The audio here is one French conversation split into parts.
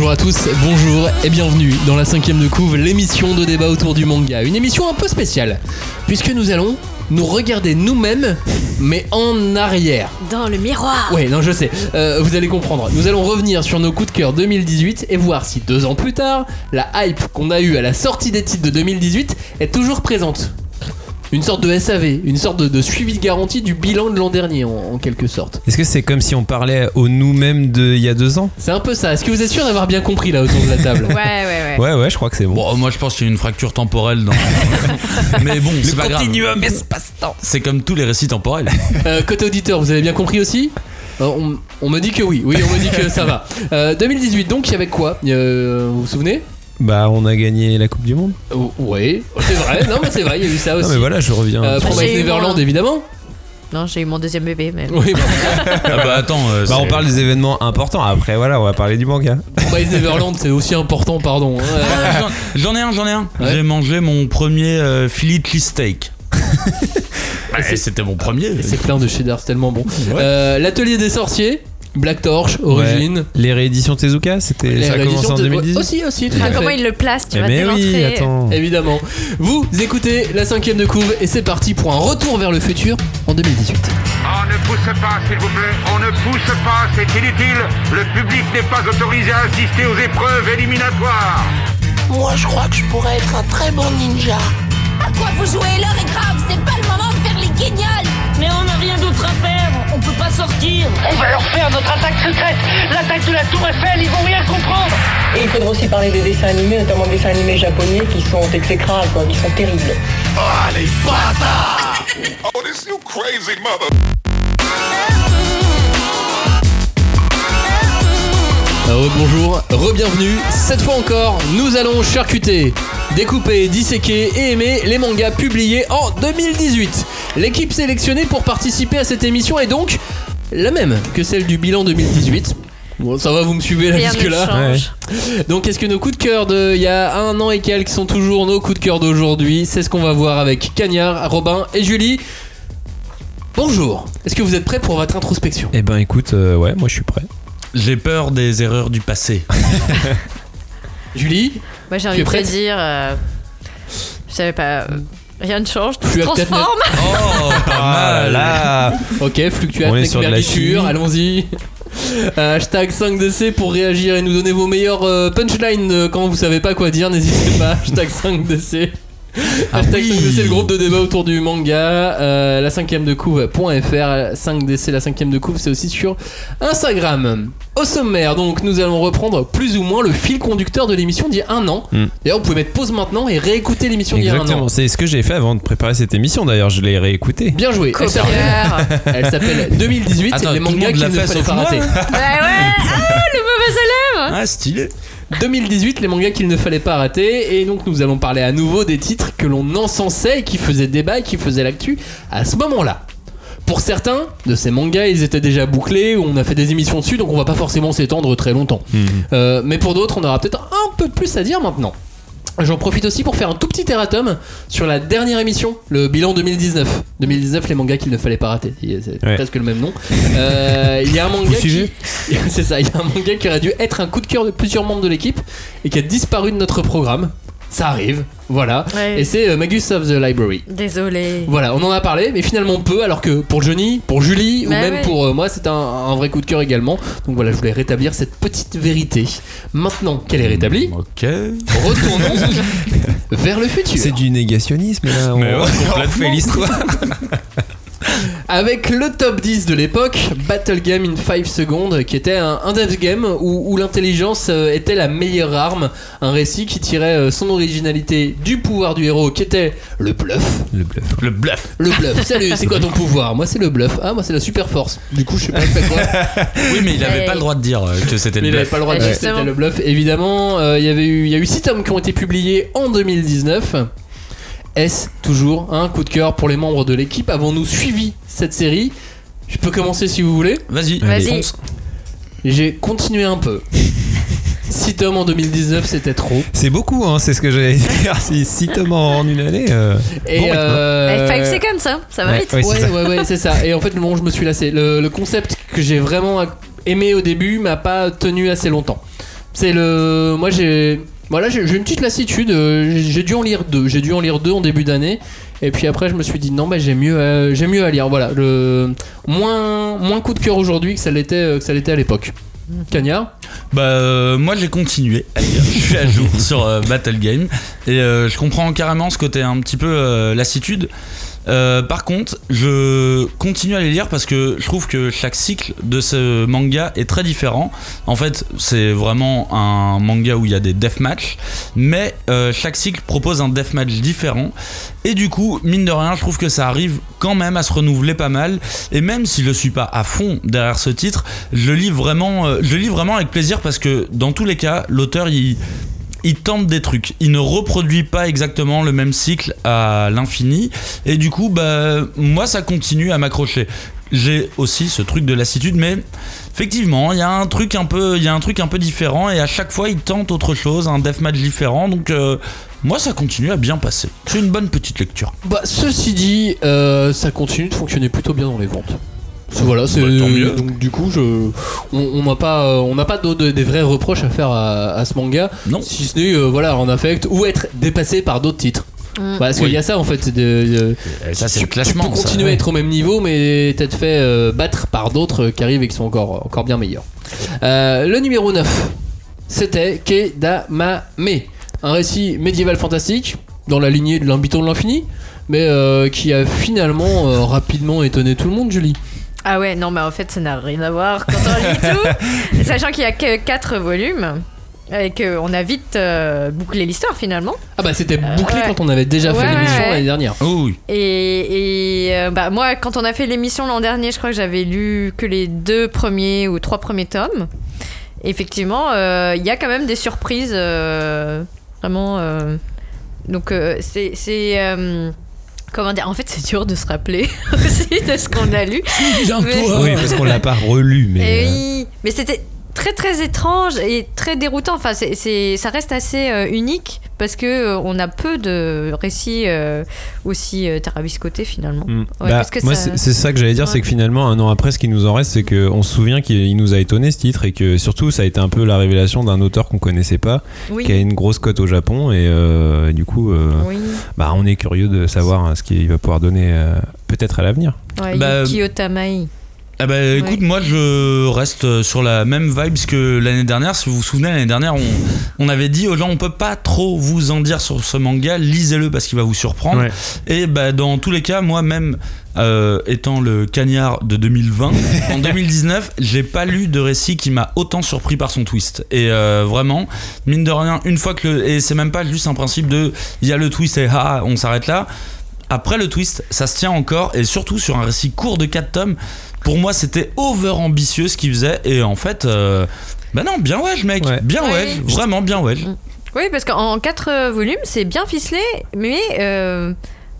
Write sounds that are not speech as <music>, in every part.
Bonjour à tous, bonjour et bienvenue dans la cinquième de couve, l'émission de débat autour du manga. Une émission un peu spéciale, puisque nous allons nous regarder nous-mêmes, mais en arrière. Dans le miroir. Ouais, non, je sais, Euh, vous allez comprendre. Nous allons revenir sur nos coups de cœur 2018 et voir si deux ans plus tard, la hype qu'on a eue à la sortie des titres de 2018 est toujours présente. Une sorte de SAV, une sorte de, de suivi de garantie du bilan de l'an dernier, en- en quelque sorte. Est-ce que c'est comme si on parlait au nous-mêmes de il y a deux ans C'est un peu ça. Est-ce que vous êtes sûr d'avoir bien compris là autour de la table <laughs> Ouais, ouais, ouais. Ouais, ouais, je crois que c'est bon. Bon, moi je pense qu'il y a une fracture temporelle dans. <laughs> Mais bon, c'est pas grave. espace-temps. C'est comme tous les récits temporels. <laughs> Euh, côté auditeur, vous avez bien compris aussi Euh, on, on me dit que oui, oui, on me dit que ça va. Euh, 2018, donc, il y avait quoi Euh, Vous vous souvenez Bah, on a gagné la Coupe du Monde. Oh, Oui, c'est vrai, non, mais c'est vrai, il y a eu ça Non, aussi. mais voilà, je reviens. Euh, J'ai Promise eu Neverland, évidemment. Non, j'ai eu mon deuxième bébé, mais. Oui, bah, Ah bah attends, euh, bah, on c'est- parle des événements importants. Après, voilà, on va parler du manga. Promise Neverland, c'est aussi important, pardon. hein. Euh, Ah, j'en- J'en ai un, j'en ai un. Ouais. J'ai mangé mon premier euh, Philly steak. <laughs> c'est- C'était mon premier. c'est plein de cheddar, c'est tellement bon. Ouais. Euh, L'atelier des sorciers, Black Torch, Origine. Ouais. Les rééditions Tezuka, c'était Les ça a commencé rééditions en de- 2018. Aussi, aussi, tout Ah, à comment il le place Tu Eh vas mais oui, attends. Évidemment. Vous écoutez la cinquième de couve et c'est parti pour un retour vers le futur en 2018. On ne pousse pas, s'il vous plaît. On ne pousse pas, c'est inutile. Le public n'est pas autorisé à assister aux épreuves éliminatoires. Moi, je crois que je pourrais être un très bon ninja. À quoi vous jouez? L'heure est grave, c'est pas le moment de faire les guignols Mais on n'a rien d'autre à faire, on peut pas sortir. On va leur faire notre attaque secrète L'attaque de la Tour Eiffel, ils vont rien comprendre Et il faudra aussi parler des dessins animés, notamment des dessins animés japonais qui sont exécrables, quoi, qui sont terribles. <laughs> Oh, this you crazy mother. Rebonjour, re-bienvenue. Cette fois encore, nous allons charcuter, découper, disséquer et aimer les mangas publiés en 2018. L'équipe sélectionnée pour participer à cette émission est donc la même que celle du bilan 2018. Bon, ça va, vous me suivez là jusque-là. Donc, est-ce que nos coups de cœur de il y a un an et quelques sont toujours nos coups de cœur d'aujourd'hui? C'est ce qu'on va voir avec Cagnard, Robin et Julie. Bonjour, est-ce que vous êtes prêts pour votre introspection? Eh ben, écoute, euh, ouais, moi je suis prêt. J'ai peur des erreurs du passé. <laughs> Julie Moi, j'ai envie de te dire. euh, Je savais pas. euh, Rien ne change, tout se Tu as peut-être transforme. Oh, pas <laughs> mal. là Ok, fluctuate, On est sur de la chimie. allons-y. Euh, <laughs> hashtag 5DC pour réagir et nous donner vos meilleurs euh, punchlines euh, quand vous savez pas quoi dire, n'hésitez pas. Hashtag 5DC. <laughs> hashtag oui. 5DC, le groupe de débat autour du manga. Euh, la cinquième de couve.fr. 5DC, la cinquième de couve, c'est aussi sur Instagram. Au sommaire, donc, nous allons reprendre plus ou moins le fil conducteur de l'émission d'il y a un an. Hmm. D'ailleurs, vous pouvez mettre pause maintenant et réécouter l'émission d'il y a un an. Exactement. C'est ce que j'ai fait avant de préparer cette émission. D'ailleurs, je l'ai réécouté. Bien joué. Elle s'appelle-. Elle s'appelle 2018, Attends, les mangas qu'il l'a ne fallait pas rater. Ouais, <laughs> ouais. Ah, le mauvais élève. Ah, stylé. 2018, les mangas qu'il ne fallait pas rater. Et donc, nous allons parler à nouveau des titres que l'on encensait et qui faisaient débat et qui faisaient l'actu à ce moment-là. Pour certains de ces mangas, ils étaient déjà bouclés, on a fait des émissions dessus, donc on va pas forcément s'étendre très longtemps. Euh, mais pour d'autres, on aura peut-être un peu plus à dire maintenant. J'en profite aussi pour faire un tout petit erratum sur la dernière émission, le bilan 2019. 2019, les mangas qu'il ne fallait pas rater. C'est Ouais. presque le même nom. Euh, Il y a un manga qui... <laughs> C'est ça, il y a un manga qui aurait dû être un coup de cœur de plusieurs membres de l'équipe et qui a disparu de notre programme. Ça arrive, voilà. Ouais. Et c'est euh, Magus of the Library. Désolé. Voilà, on en a parlé, mais finalement peu, alors que pour Johnny, pour Julie, ou Bah même ouais. pour euh, moi, c'est un, un vrai coup de cœur également. Donc voilà, je voulais rétablir cette petite vérité. Maintenant qu'elle est rétablie, Ok. retournons <laughs> vers le futur. C'est du négationnisme là. On, Mais ouais, on fait l'histoire. Avec le top 10 de l'époque, Battle Game in 5 secondes, qui était un, un death game où, où l'intelligence euh, était la meilleure arme. Un récit qui tirait euh, son originalité du pouvoir du héros, qui était le bluff. Le bluff. Le bluff. Le bluff, <laughs> salut, c'est quoi ton pouvoir? Moi, c'est le bluff. Ah, moi, c'est la super force. Du coup, je sais pas quoi. <laughs> Oui, mais il avait Ouais. pas le droit de dire euh, que c'était Mais il le avait bluff. pas le droit de dire que c'était le bluff. Évidemment, euh, il y avait eu, il y a eu 6 tomes qui ont été publiés en 2019. Est-ce toujours un coup de cœur pour les membres de l'équipe Avons-nous suivi cette série Je peux commencer si vous voulez. Vas-y, Vas-y. J'ai continué un peu. <laughs> 6 tomes en 2019, c'était trop. C'est beaucoup, hein, c'est ce que j'allais dire. Si 6 tomes en une année. euh, Et bon rythme. euh, 5 seconds, hein, ça va Ouais, vite. ouais, Ouais, ça. ouais, ouais, c'est ça. Et en fait, bon, je me suis lassé. Le, le concept que j'ai vraiment aimé au début m'a pas tenu assez longtemps. C'est le. Moi j'ai. Voilà, j'ai une petite lassitude. euh, J'ai dû en lire deux. J'ai dû en lire deux en début d'année. Et puis après, je me suis dit non, mais j'ai mieux, à- j'ai mieux à lire. Voilà, le moins, moins coup de cœur aujourd'hui que ça l'était, euh, que ça l'était à l'époque. Cagnard. Bah euh, moi j'ai continué à lire. je suis à jour <laughs> sur euh, Battle Game et euh, je comprends carrément ce côté un petit peu lassitude. Euh, par contre, je continue à les lire parce que je trouve que chaque cycle de ce manga est très différent. En fait, c'est vraiment un manga où il y a des deathmatch, mais euh, chaque cycle propose un deathmatch différent. Et du coup, mine de rien, je trouve que ça arrive quand même à se renouveler pas mal. Et même si je suis pas à fond derrière ce titre, je lis vraiment, euh, lis vraiment avec plaisir parce que dans tous les cas, l'auteur il il tente des trucs. Il ne reproduit pas exactement le même cycle à l'infini. Et du coup, bah, moi, ça continue à m'accrocher. J'ai aussi ce truc de lassitude, mais effectivement, il y a un truc un peu, il y a un truc un peu différent. Et à chaque fois, il tente autre chose, un deathmatch différent. Donc, euh, moi, ça continue à bien passer. C'est une bonne petite lecture. Bah, ceci dit, euh, ça continue de fonctionner plutôt bien dans les ventes. Voilà, c'est Bah, tant mieux. donc du coup, je, on n'a pas, euh, on n'a pas de- de- des vrais reproches à faire à, à ce manga, Non. si ce n'est euh, voilà en affect ou être dépassé par d'autres titres. Mm. Parce qu'il Oui. y a ça en fait, c'est de, de- ça, c'est tu, le classement. tu peux ça. continuer à être au même niveau, mais t'être fait euh, battre par d'autres qui arrivent et qui sont encore, encore bien meilleurs. Euh, le numéro 9, c'était Kedamame, un récit médiéval fantastique dans la lignée de l'Imbiton de l'infini, mais euh, qui a finalement euh, rapidement étonné tout le monde, Julie. Ah ouais, non, mais en fait, ça n'a rien à voir quand on lit tout. <laughs> Sachant qu'il y a que 4 volumes et qu'on a vite euh, bouclé l'histoire finalement. Ah bah c'était bouclé ouais. quand on avait déjà fait Ouais, l'émission ouais. l'année dernière. Oh oui. Et, et, euh, bah, moi, quand on a fait l'émission l'an dernier, je crois que j'avais lu que les deux premiers ou trois premiers tomes. Effectivement, euh, il y a quand même des surprises. euh, vraiment. euh, donc, euh, c'est. Comment dire En fait, c'est dur de se rappeler <laughs> aussi de ce qu'on a lu. <laughs> Mais- Oui, parce qu'on l'a pas relu, mais. Eh euh, oui, mais c'était très très étrange et très déroutant. Enfin, c'est, c'est- ça reste assez euh, unique parce que euh, on a peu de récits euh, aussi euh, tarabiscotés finalement. Mm. Ouais, Bah, parce que moi, ça- c'est c'est ça que j'allais dire, Ouais. c'est que finalement, un an après, ce qui nous en reste, c'est qu'on se souvient qu'il il nous a étonné ce titre et que surtout, ça a été un peu la révélation d'un auteur qu'on connaissait pas, Oui. qui a une grosse cote au Japon et euh, du coup, euh, Oui. bah, on est curieux de savoir hein, ce qu'il va pouvoir donner euh, peut-être à l'avenir. Ouais, Bah, Yuki Ah bah écoute, moi je reste sur la même vibes que l'année dernière. Si vous vous souvenez, l'année dernière, on, on avait dit aux gens on peut pas trop vous en dire sur ce manga, lisez-le parce qu'il va vous surprendre. Ouais. Et bah dans tous les cas, moi-même euh, étant le cagnard de 2020, <laughs> en 2019, j'ai pas lu de récit qui m'a autant surpris par son twist. Et euh, vraiment, mine de rien, une fois que le, et c'est même pas juste un principe de il y a le twist et ah on s'arrête là. Après le twist, ça se tient encore et surtout sur un récit court de 4 tomes. Pour moi, c'était over ambitieux ce qu'il faisait et en fait, euh, bah non, bien ouais, mec, Ouais. bien Ouais. ouais, vraiment bien ouais. Oui, parce qu'en quatre euh, volumes, c'est bien ficelé, mais. euh,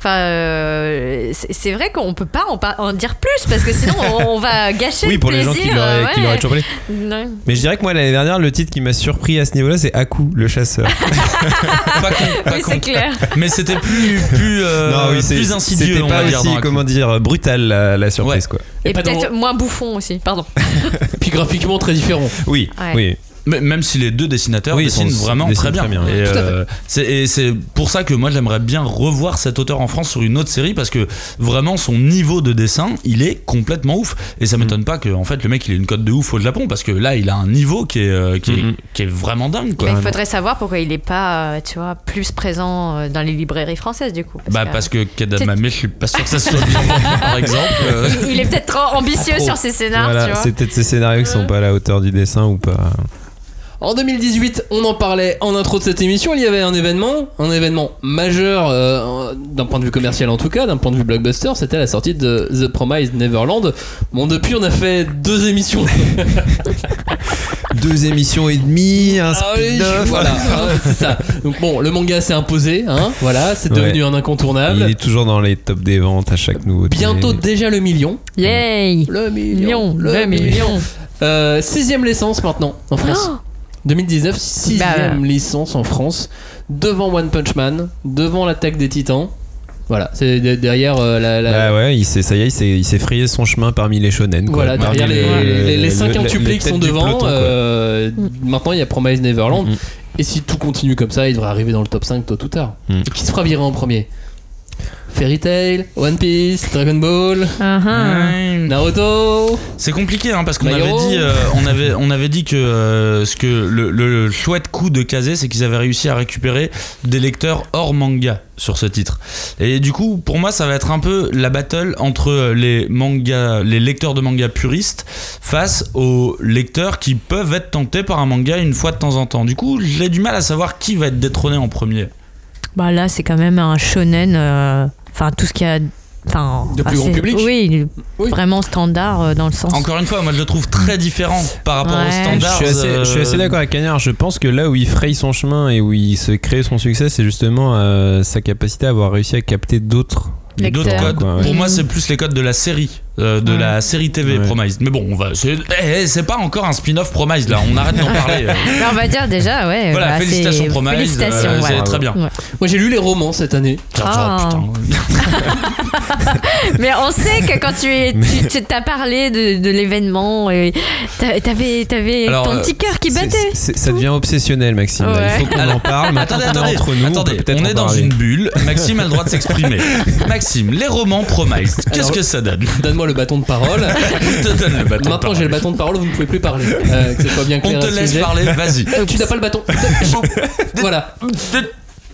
Enfin, euh, c'est vrai qu'on peut pas en, dire plus parce que sinon on, on va gâcher Oui, le pour les gens plaisir. qui l'auraient qui l'auraient ouais. Non. Mais je dirais que moi, l'année dernière, le titre qui m'a surpris à ce niveau-là, c'est Aku, le chasseur. <laughs> Pas con, pas Oui, c'est clair. Mais c'était plus plus euh, non, oui, c'est- plus insidieux, C'était pas aussi, comment dire, brutal la, la surprise, quoi. Et, peut-être dans- moins bouffon aussi, pardon. <laughs> Puis graphiquement très différent. Oui, Ouais. oui. Mais même si les deux dessinateurs Oui, dessinent vraiment dessinent très bien. très bien. Et, euh, c'est, et c'est pour ça que moi j'aimerais bien revoir cet auteur en France sur une autre série parce que vraiment son niveau de dessin il est complètement ouf. Et ça m'étonne pas que en fait le mec il ait une cote de ouf au Japon parce que là il a un niveau qui est, euh, qui est, Mhm. qui est vraiment dingue quoi. Mais il faudrait savoir pourquoi il est pas, euh, tu vois, plus présent dans les librairies françaises du coup. bah que- parce que Kedamame je suis pas sûr que ça soit bien <laughs> par exemple. Il, il est peut-être trop ambitieux Trop. sur ses scénars, tu Voilà, c'est peut-être ces scénarios qui sont pas à la hauteur du dessin ou pas. En 2018, on en parlait en intro de cette émission, il y avait un événement, un événement majeur euh, d'un point de vue commercial en tout cas, d'un point de vue blockbuster, c'était la sortie de The Promised Neverland. Bon, depuis on a fait deux émissions. <laughs> Deux émissions et demie, un Ah oui, voilà, Ah c'est ça. Donc bon, le manga s'est imposé, hein, voilà, c'est devenu Ouais. un incontournable. Il est toujours dans les tops des ventes à chaque nouveau. Bientôt déjà le million. Yay Le Million, million. le million. Euh, sixième licence maintenant en France. Oh 2019, sixième Bah. licence en France, devant One Punch Man, devant l'attaque des Titans. Voilà, c'est de- derrière euh, la. la- Bah ouais, il s'est, ça y est, il s'est, frayé son chemin parmi les shonen. quoi. Voilà, derrière les, le- les, les le- cinq quintuplés qui sont devant, peloton, euh, maintenant il y a Promise Neverland. Mm. Et si tout continue comme ça, il devrait arriver dans le top 5 tôt ou tard. Mm. Et qui se fera virer en premier Fairy Tail, One Piece, Dragon Ball, Ah, ah. Naruto. C'est compliqué hein, parce qu'on avait dit, euh, on avait, on avait dit que euh, ce que le, le chouette coup de Kazé, c'est qu'ils avaient réussi à récupérer des lecteurs hors manga sur ce titre. Et du coup, pour moi, ça va être un peu la battle entre les mangas, les lecteurs de manga puristes face aux lecteurs qui peuvent être tentés par un manga une fois de temps en temps. Du coup, j'ai du mal à savoir qui va être détrôné en premier. Bah là, c'est quand même un shonen. euh, Enfin, tout ce qu'il y a. Enfin, De plus enfin, grand public. Oui, Oui. vraiment standard euh, dans le sens. Encore une fois, moi je le trouve très différent par rapport Ouais. aux Je standards. suis assez, je suis assez euh, d'accord avec Cagnard. Je pense que là où il fraye son chemin et où il se crée son succès, c'est justement euh, sa capacité à avoir réussi à capter d'autres. Codes. Quoi, ouais. Pour moi, c'est plus les codes de la série, euh, de Ouais. la série TV Ouais. Promise. Mais bon, on va. C'est eh, eh, c'est pas encore un spin-off Promise là. On arrête d'en parler. euh. <laughs> Mais on va dire déjà, ouais. Voilà, bah, félicitations c'est- Promise. Félicitations, euh, ouais. C'est très bien. Ouais. Moi j'ai lu les romans cette année. Ah. putain. <laughs> Mais on sait que quand tu es, tu, tu t'as parlé de, de l'événement, t'avais, t'avais Alors, ton euh, petit cœur qui battait. c'est- ça devient obsessionnel, Maxime. Il faut qu'on en parle. Maintenant Attendez, qu'on est attendez, entre nous, attendez, on, on est dans parler. une bulle. Maxime a le droit de s'exprimer. <laughs> Maxime, les romans Promise, qu'est-ce Alors- que ça donne? Donne-moi le bâton de parole. <laughs> Je te donne le bâton. Maintenant j'ai le parole. bâton de parole, vous ne pouvez plus parler. Euh, que ce soit bien On clair. te à ce laisse sujet. parler, vas-y. Euh, tu n'as pas le bâton. <laughs> voilà.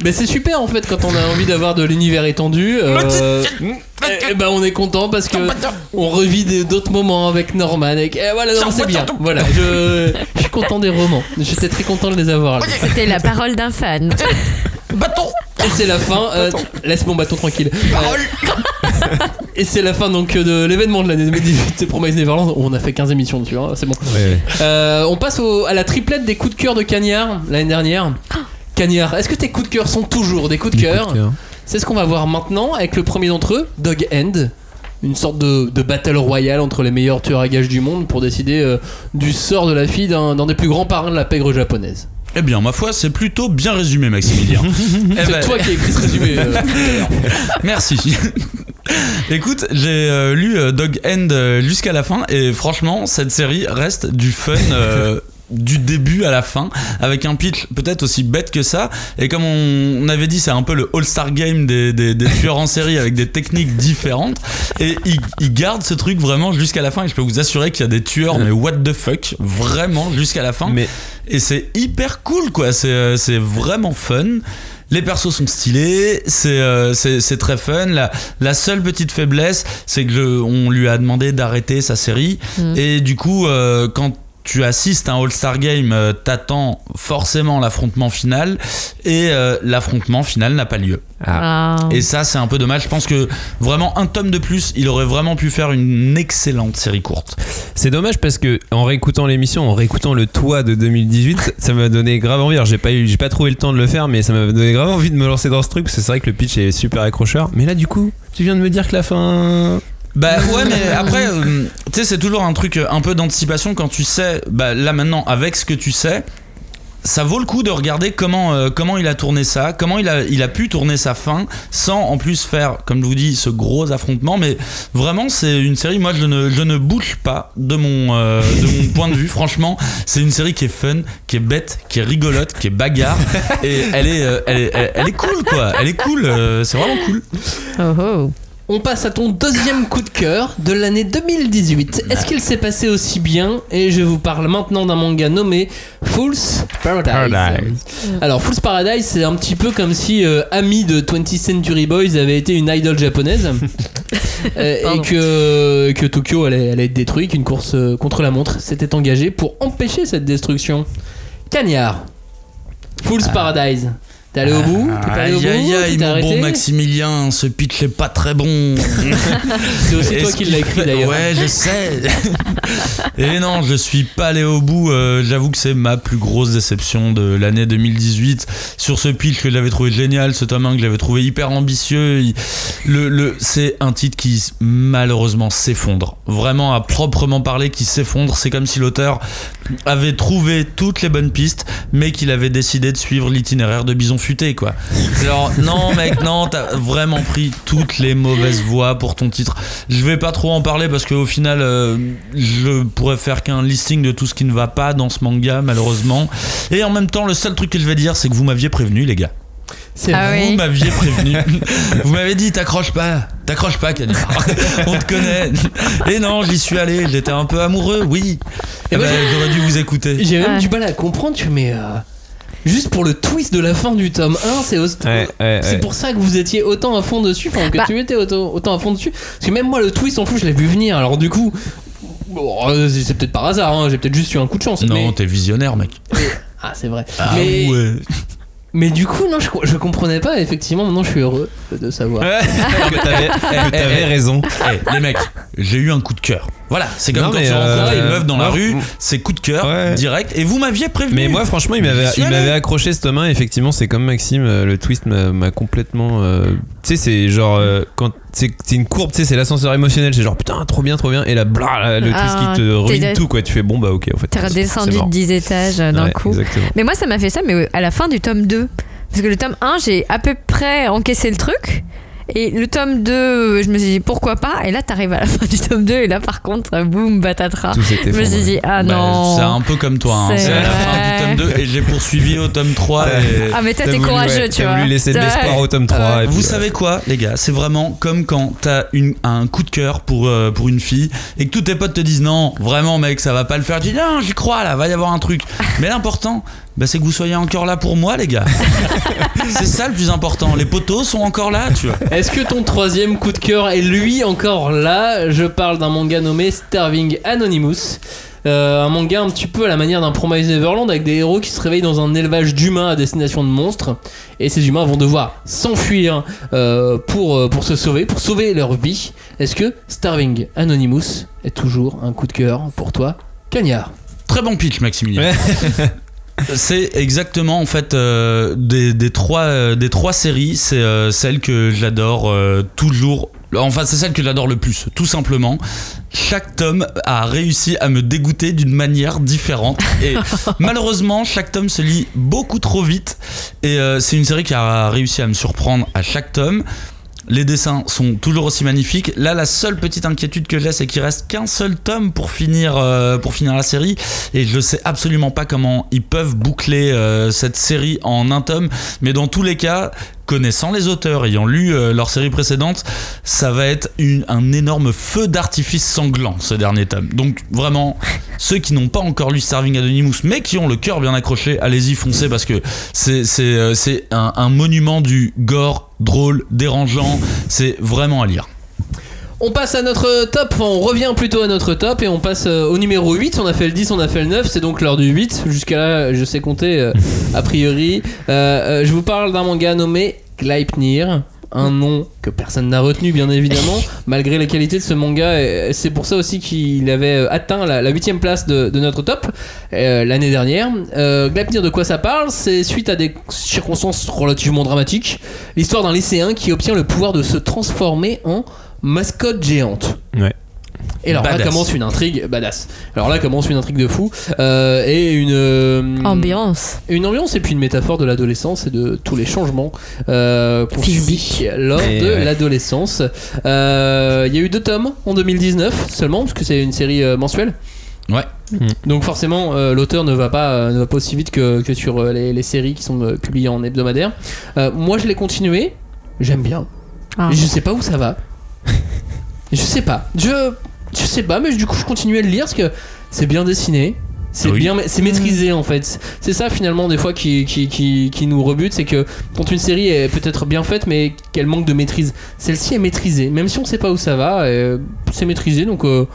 Mais c'est super en fait quand on a envie d'avoir de l'univers étendu. euh, et, et ben on est content parce que on revit d'autres moments avec Norman. Et, et voilà, c'est bien. Voilà, je, je suis content des romans. J'étais très content de les avoir. C'était la parole d'un fan. Bâton Et c'est la fin. euh, laisse mon bâton tranquille. Euh, et c'est la fin donc de l'événement de l'année 2018. C'est Promise Neverland. On a fait 15 émissions dessus. hein, c'est bon. Ouais, ouais. Euh, on passe au- à la triplette des coups de cœur de Cagnard l'année dernière. Cagnard, est-ce que tes coups de cœur sont toujours des coups de cœur. C'est ce qu'on va voir maintenant avec le premier d'entre eux, Dog End. Une sorte de, de battle royale entre les meilleurs tueurs à gages du monde pour décider euh, du sort de la fille d'un d'un des plus grands parrains de la pègre japonaise. Eh bien, ma foi, c'est plutôt bien résumé, Maximilien. <laughs> Eh C'est ben, toi qui as écrit ce résumé. euh. <laughs> Merci. <laughs> Écoute, j'ai euh, lu euh, Dog End euh, jusqu'à la fin et franchement, cette série reste du fun. <laughs> du début à la fin avec un pitch peut-être aussi bête que ça. Et comme on, on avait dit c'est un peu le all-star game des, des- des tueurs en série avec des techniques différentes. Et il, il garde ce truc vraiment jusqu'à la fin et je peux vous assurer qu'il y a des tueurs mais what the fuck vraiment jusqu'à la fin. Mais et c'est hyper cool quoi. C'est vraiment fun les persos sont stylés, c'est euh, c'est très fun. La, la seule petite faiblesse, c'est que je- on lui a demandé d'arrêter sa série. Et du coup, euh, quand tu assistes à un All-Star Game, euh, t'attends forcément l'affrontement final. Et euh, l'affrontement final n'a pas lieu. Ah. Et ça, c'est un peu dommage. Je pense que vraiment un tome de plus, il aurait vraiment pu faire une excellente série courte. c'est dommage parce que en réécoutant l'émission, en réécoutant le toit de 2018, ça- ça m'a donné grave envie. Alors, j'ai pas eu, j'ai pas trouvé le temps de le faire, mais ça m'a donné grave envie de me lancer dans ce truc parce que c'est vrai que le pitch est super accrocheur. Mais là, du coup, tu viens de me dire que la fin. Bah ouais, mais après, euh, tu sais, c'est toujours un truc euh, un peu d'anticipation quand tu sais, bah là maintenant, avec ce que tu sais, ça vaut le coup de regarder comment, euh, comment il a tourné ça, comment il a, il a pu tourner sa fin sans en plus faire, comme je vous dis, ce gros affrontement. Mais vraiment, c'est une série, moi je ne, je ne bouge pas de mon, de mon point de vue. Franchement, c'est une série qui est fun, qui est bête, qui est rigolote, qui est bagarre. Et elle est, elle est, elle- elle est cool quoi. Elle est cool, c'est vraiment cool. Oh, oh. On passe à ton deuxième coup de cœur de l'année 2018. Est-ce qu'il s'est passé aussi bien Et je vous parle maintenant d'un manga nommé Fool's Paradise. Paradise. Alors Fool's Paradise, c'est un petit peu comme si euh, Ami de 20th Century Boys avait été une idole japonaise <laughs> Euh, et que, que Tokyo allait, allait être détruit, qu'une course euh, contre la montre s'était engagée pour empêcher cette destruction. Cagnard, Fool's Paradise. T'es allé au bout T'es pas allé au bout Aïe aïe aïe, t'es mon arrêté bon Maximilien, ce pitch est pas très bon. <laughs> C'est aussi toi Est-ce qui qu'il l'as écrit fait- d'ailleurs. Ouais, je sais. <laughs> Et non, je suis pas allé au bout. euh, J'avoue que c'est ma plus grosse déception de l'année 2018 sur ce pitch que j'avais trouvé génial, ce tome 1 que j'avais trouvé hyper ambitieux. Il- Le, le, c'est un titre qui malheureusement s'effondre. Vraiment à proprement parler, qui s'effondre. C'est comme si l'auteur avait trouvé toutes les bonnes pistes, mais qu'il avait décidé de suivre l'itinéraire de Bison futé quoi. Genre non mec non t'as vraiment pris toutes les mauvaises voies pour ton titre. Je vais pas trop en parler parce qu'au final euh, je pourrais faire qu'un listing de tout ce qui ne va pas dans ce manga malheureusement. Et en même temps le seul truc que je vais dire c'est que vous m'aviez prévenu les gars. C'est Ah oui. Vous m'aviez prévenu. <laughs> Vous m'avez dit t'accroches pas, t'accroches pas Cagnard. On te connaît. Et non, j'y suis allé, j'étais un peu amoureux, oui. Et Eh ben, j'aurais dû vous écouter. J'ai même Ouais. du mal à comprendre, tu mais euh, juste pour le twist de la fin du tome 1, c'est Ouais, ouais, c'est ouais. pour ça que vous étiez autant à fond dessus, enfin que Bah. tu étais autant, autant à fond dessus. Parce que même moi, le twist, en plus, je l'ai vu venir. Alors du coup, bon, euh, c'est peut-être par hasard, hein, j'ai peut-être juste eu un coup de chance. Non, mais- t'es visionnaire, mec. <laughs> Ah, c'est vrai. Ah mais, ouais. mais du coup, non, je, je comprenais pas. Effectivement, maintenant, je suis heureux de savoir. Ouais, <laughs> que t'avais t'avais raison. Eh, les mecs, j'ai eu un coup de cœur. Voilà, c'est comme Non, quand tu rencontres euh, une meuf dans la rue, m- c'est coup de cœur Ouais. direct. Et vous m'aviez prévenu. Mais moi, franchement, il m'avait, il m'avait accroché ce tome 1. Effectivement, c'est comme Maxime, euh, le twist m'a, m'a complètement. euh, tu sais, c'est genre. euh, quand c'est, c'est une courbe, tu sais, c'est l'ascenseur émotionnel. C'est genre putain, trop bien, trop bien. Et là, blah, là, le Ah, twist qui te ruine tout, quoi. Tu fais bon, bah ok, en fait. T'es c'est- redescendu c'est de mort. 10 étages d'un Ouais, coup. Exactement. Mais moi, ça m'a fait ça, mais à la fin du tome 2. Parce que le tome 1, j'ai à peu près encaissé le truc. Et le tome 2, je me suis dit pourquoi pas? Et là, t'arrives à la <laughs> fin du tome 2. Et là, par contre, boum, s'est Je me suis dit, ah Bah, non. c'est un peu comme toi. hein. C'est C'est à la fin du tome 2 et j'ai poursuivi au tome 3. et- Ah, mais toi, T'as t'es courageux, ouais, tu vois. voulu laisser de l'espoir au tome 3. Ouais. et puis, Vous savez quoi, les gars? C'est vraiment comme quand t'as une, un coup de cœur pour, euh, pour une fille et que tous tes potes te disent non, vraiment, mec, ça va pas le faire. Tu dis non, j'y crois là, va y avoir un truc. <laughs> Mais l'important, bah, c'est que vous soyez encore là pour moi, les gars. <laughs> c'est ça le plus important. Les potos sont encore là, tu vois. Est-ce que ton troisième coup de cœur est lui encore là? Je parle d'un manga nommé Starving Anonymous. Euh, un manga un petit peu à la manière d'un Promise Neverland avec des héros qui se réveillent dans un élevage d'humains à destination de monstres. Et ces humains vont devoir s'enfuir euh, pour, euh, pour se sauver, pour sauver leur vie. Est-ce que Starving Anonymous est toujours un coup de cœur pour toi, Cagnard? Très bon pitch, Maximilien. <laughs> C'est exactement en fait euh, des, des trois, euh, des trois séries, c'est euh, celle que j'adore euh, toujours. Enfin, c'est celle que j'adore le plus, tout simplement. Chaque tome a réussi à me dégoûter d'une manière différente. Et <laughs> malheureusement, chaque tome se lit beaucoup trop vite. Et euh, c'est une série qui a réussi à me surprendre à chaque tome. Les dessins sont toujours aussi magnifiques. Là, la seule petite inquiétude que j'ai, c'est qu'il reste qu'un seul tome pour finir, euh, pour finir la série. Et je sais absolument pas comment ils peuvent boucler euh, cette série en un tome. Mais dans tous les cas, connaissant les auteurs, ayant lu euh, leur série précédente, ça va être un énorme feu d'artifice sanglant, ce dernier tome. Donc vraiment, ceux qui n'ont pas encore lu Starving Anonymous, mais qui ont le cœur bien accroché, allez-y, foncez, parce que c'est euh, un monument du gore, drôle, dérangeant. C'est vraiment à lire. On passe à notre top, enfin on revient plutôt à notre top et on passe euh, au numéro 8. On a fait le 10, on a fait le 9, c'est donc l'heure du 8. Jusqu'à là, je sais compter euh, a priori. Euh, euh, je vous parle d'un manga nommé Gleipnir. Un nom que personne n'a retenu, bien évidemment, <laughs> malgré la qualité de ce manga. C'est pour ça aussi qu'il avait atteint la, 8 place de, de notre top l'année dernière. Gleipnir, de quoi ça parle? C'est suite à des circonstances relativement dramatiques. L'histoire d'un lycéen qui obtient le pouvoir de se transformer en mascotte géante. Ouais. Et alors là commence une intrigue badass. Alors là commence une intrigue de fou euh, et une euh, Ambiance. une ambiance et puis une métaphore de l'adolescence et de tous les changements euh, qu'on subit lors Et de ouais. l'adolescence. Euh, Il y a eu deux tomes en 2019 seulement parce que c'est une série euh, mensuelle. Ouais. Donc forcément, euh, l'auteur ne va pas euh, ne va pas aussi vite que, que sur euh, les, les séries qui sont euh, publiées en hebdomadaire. Euh, moi, je l'ai continué. J'aime bien. Ah. Mais je sais pas où ça va. Je sais pas. Je je sais pas, mais du coup, je continue à le lire parce que c'est bien dessiné. C'est Oui. bien, c'est maîtrisé en fait. C'est ça finalement des fois qui, qui, qui, qui nous rebute, c'est que quand une série est peut-être bien faite, mais qu'elle manque de maîtrise. Celle-ci est maîtrisée, même si on sait pas où ça va, euh, c'est maîtrisé. Donc euh,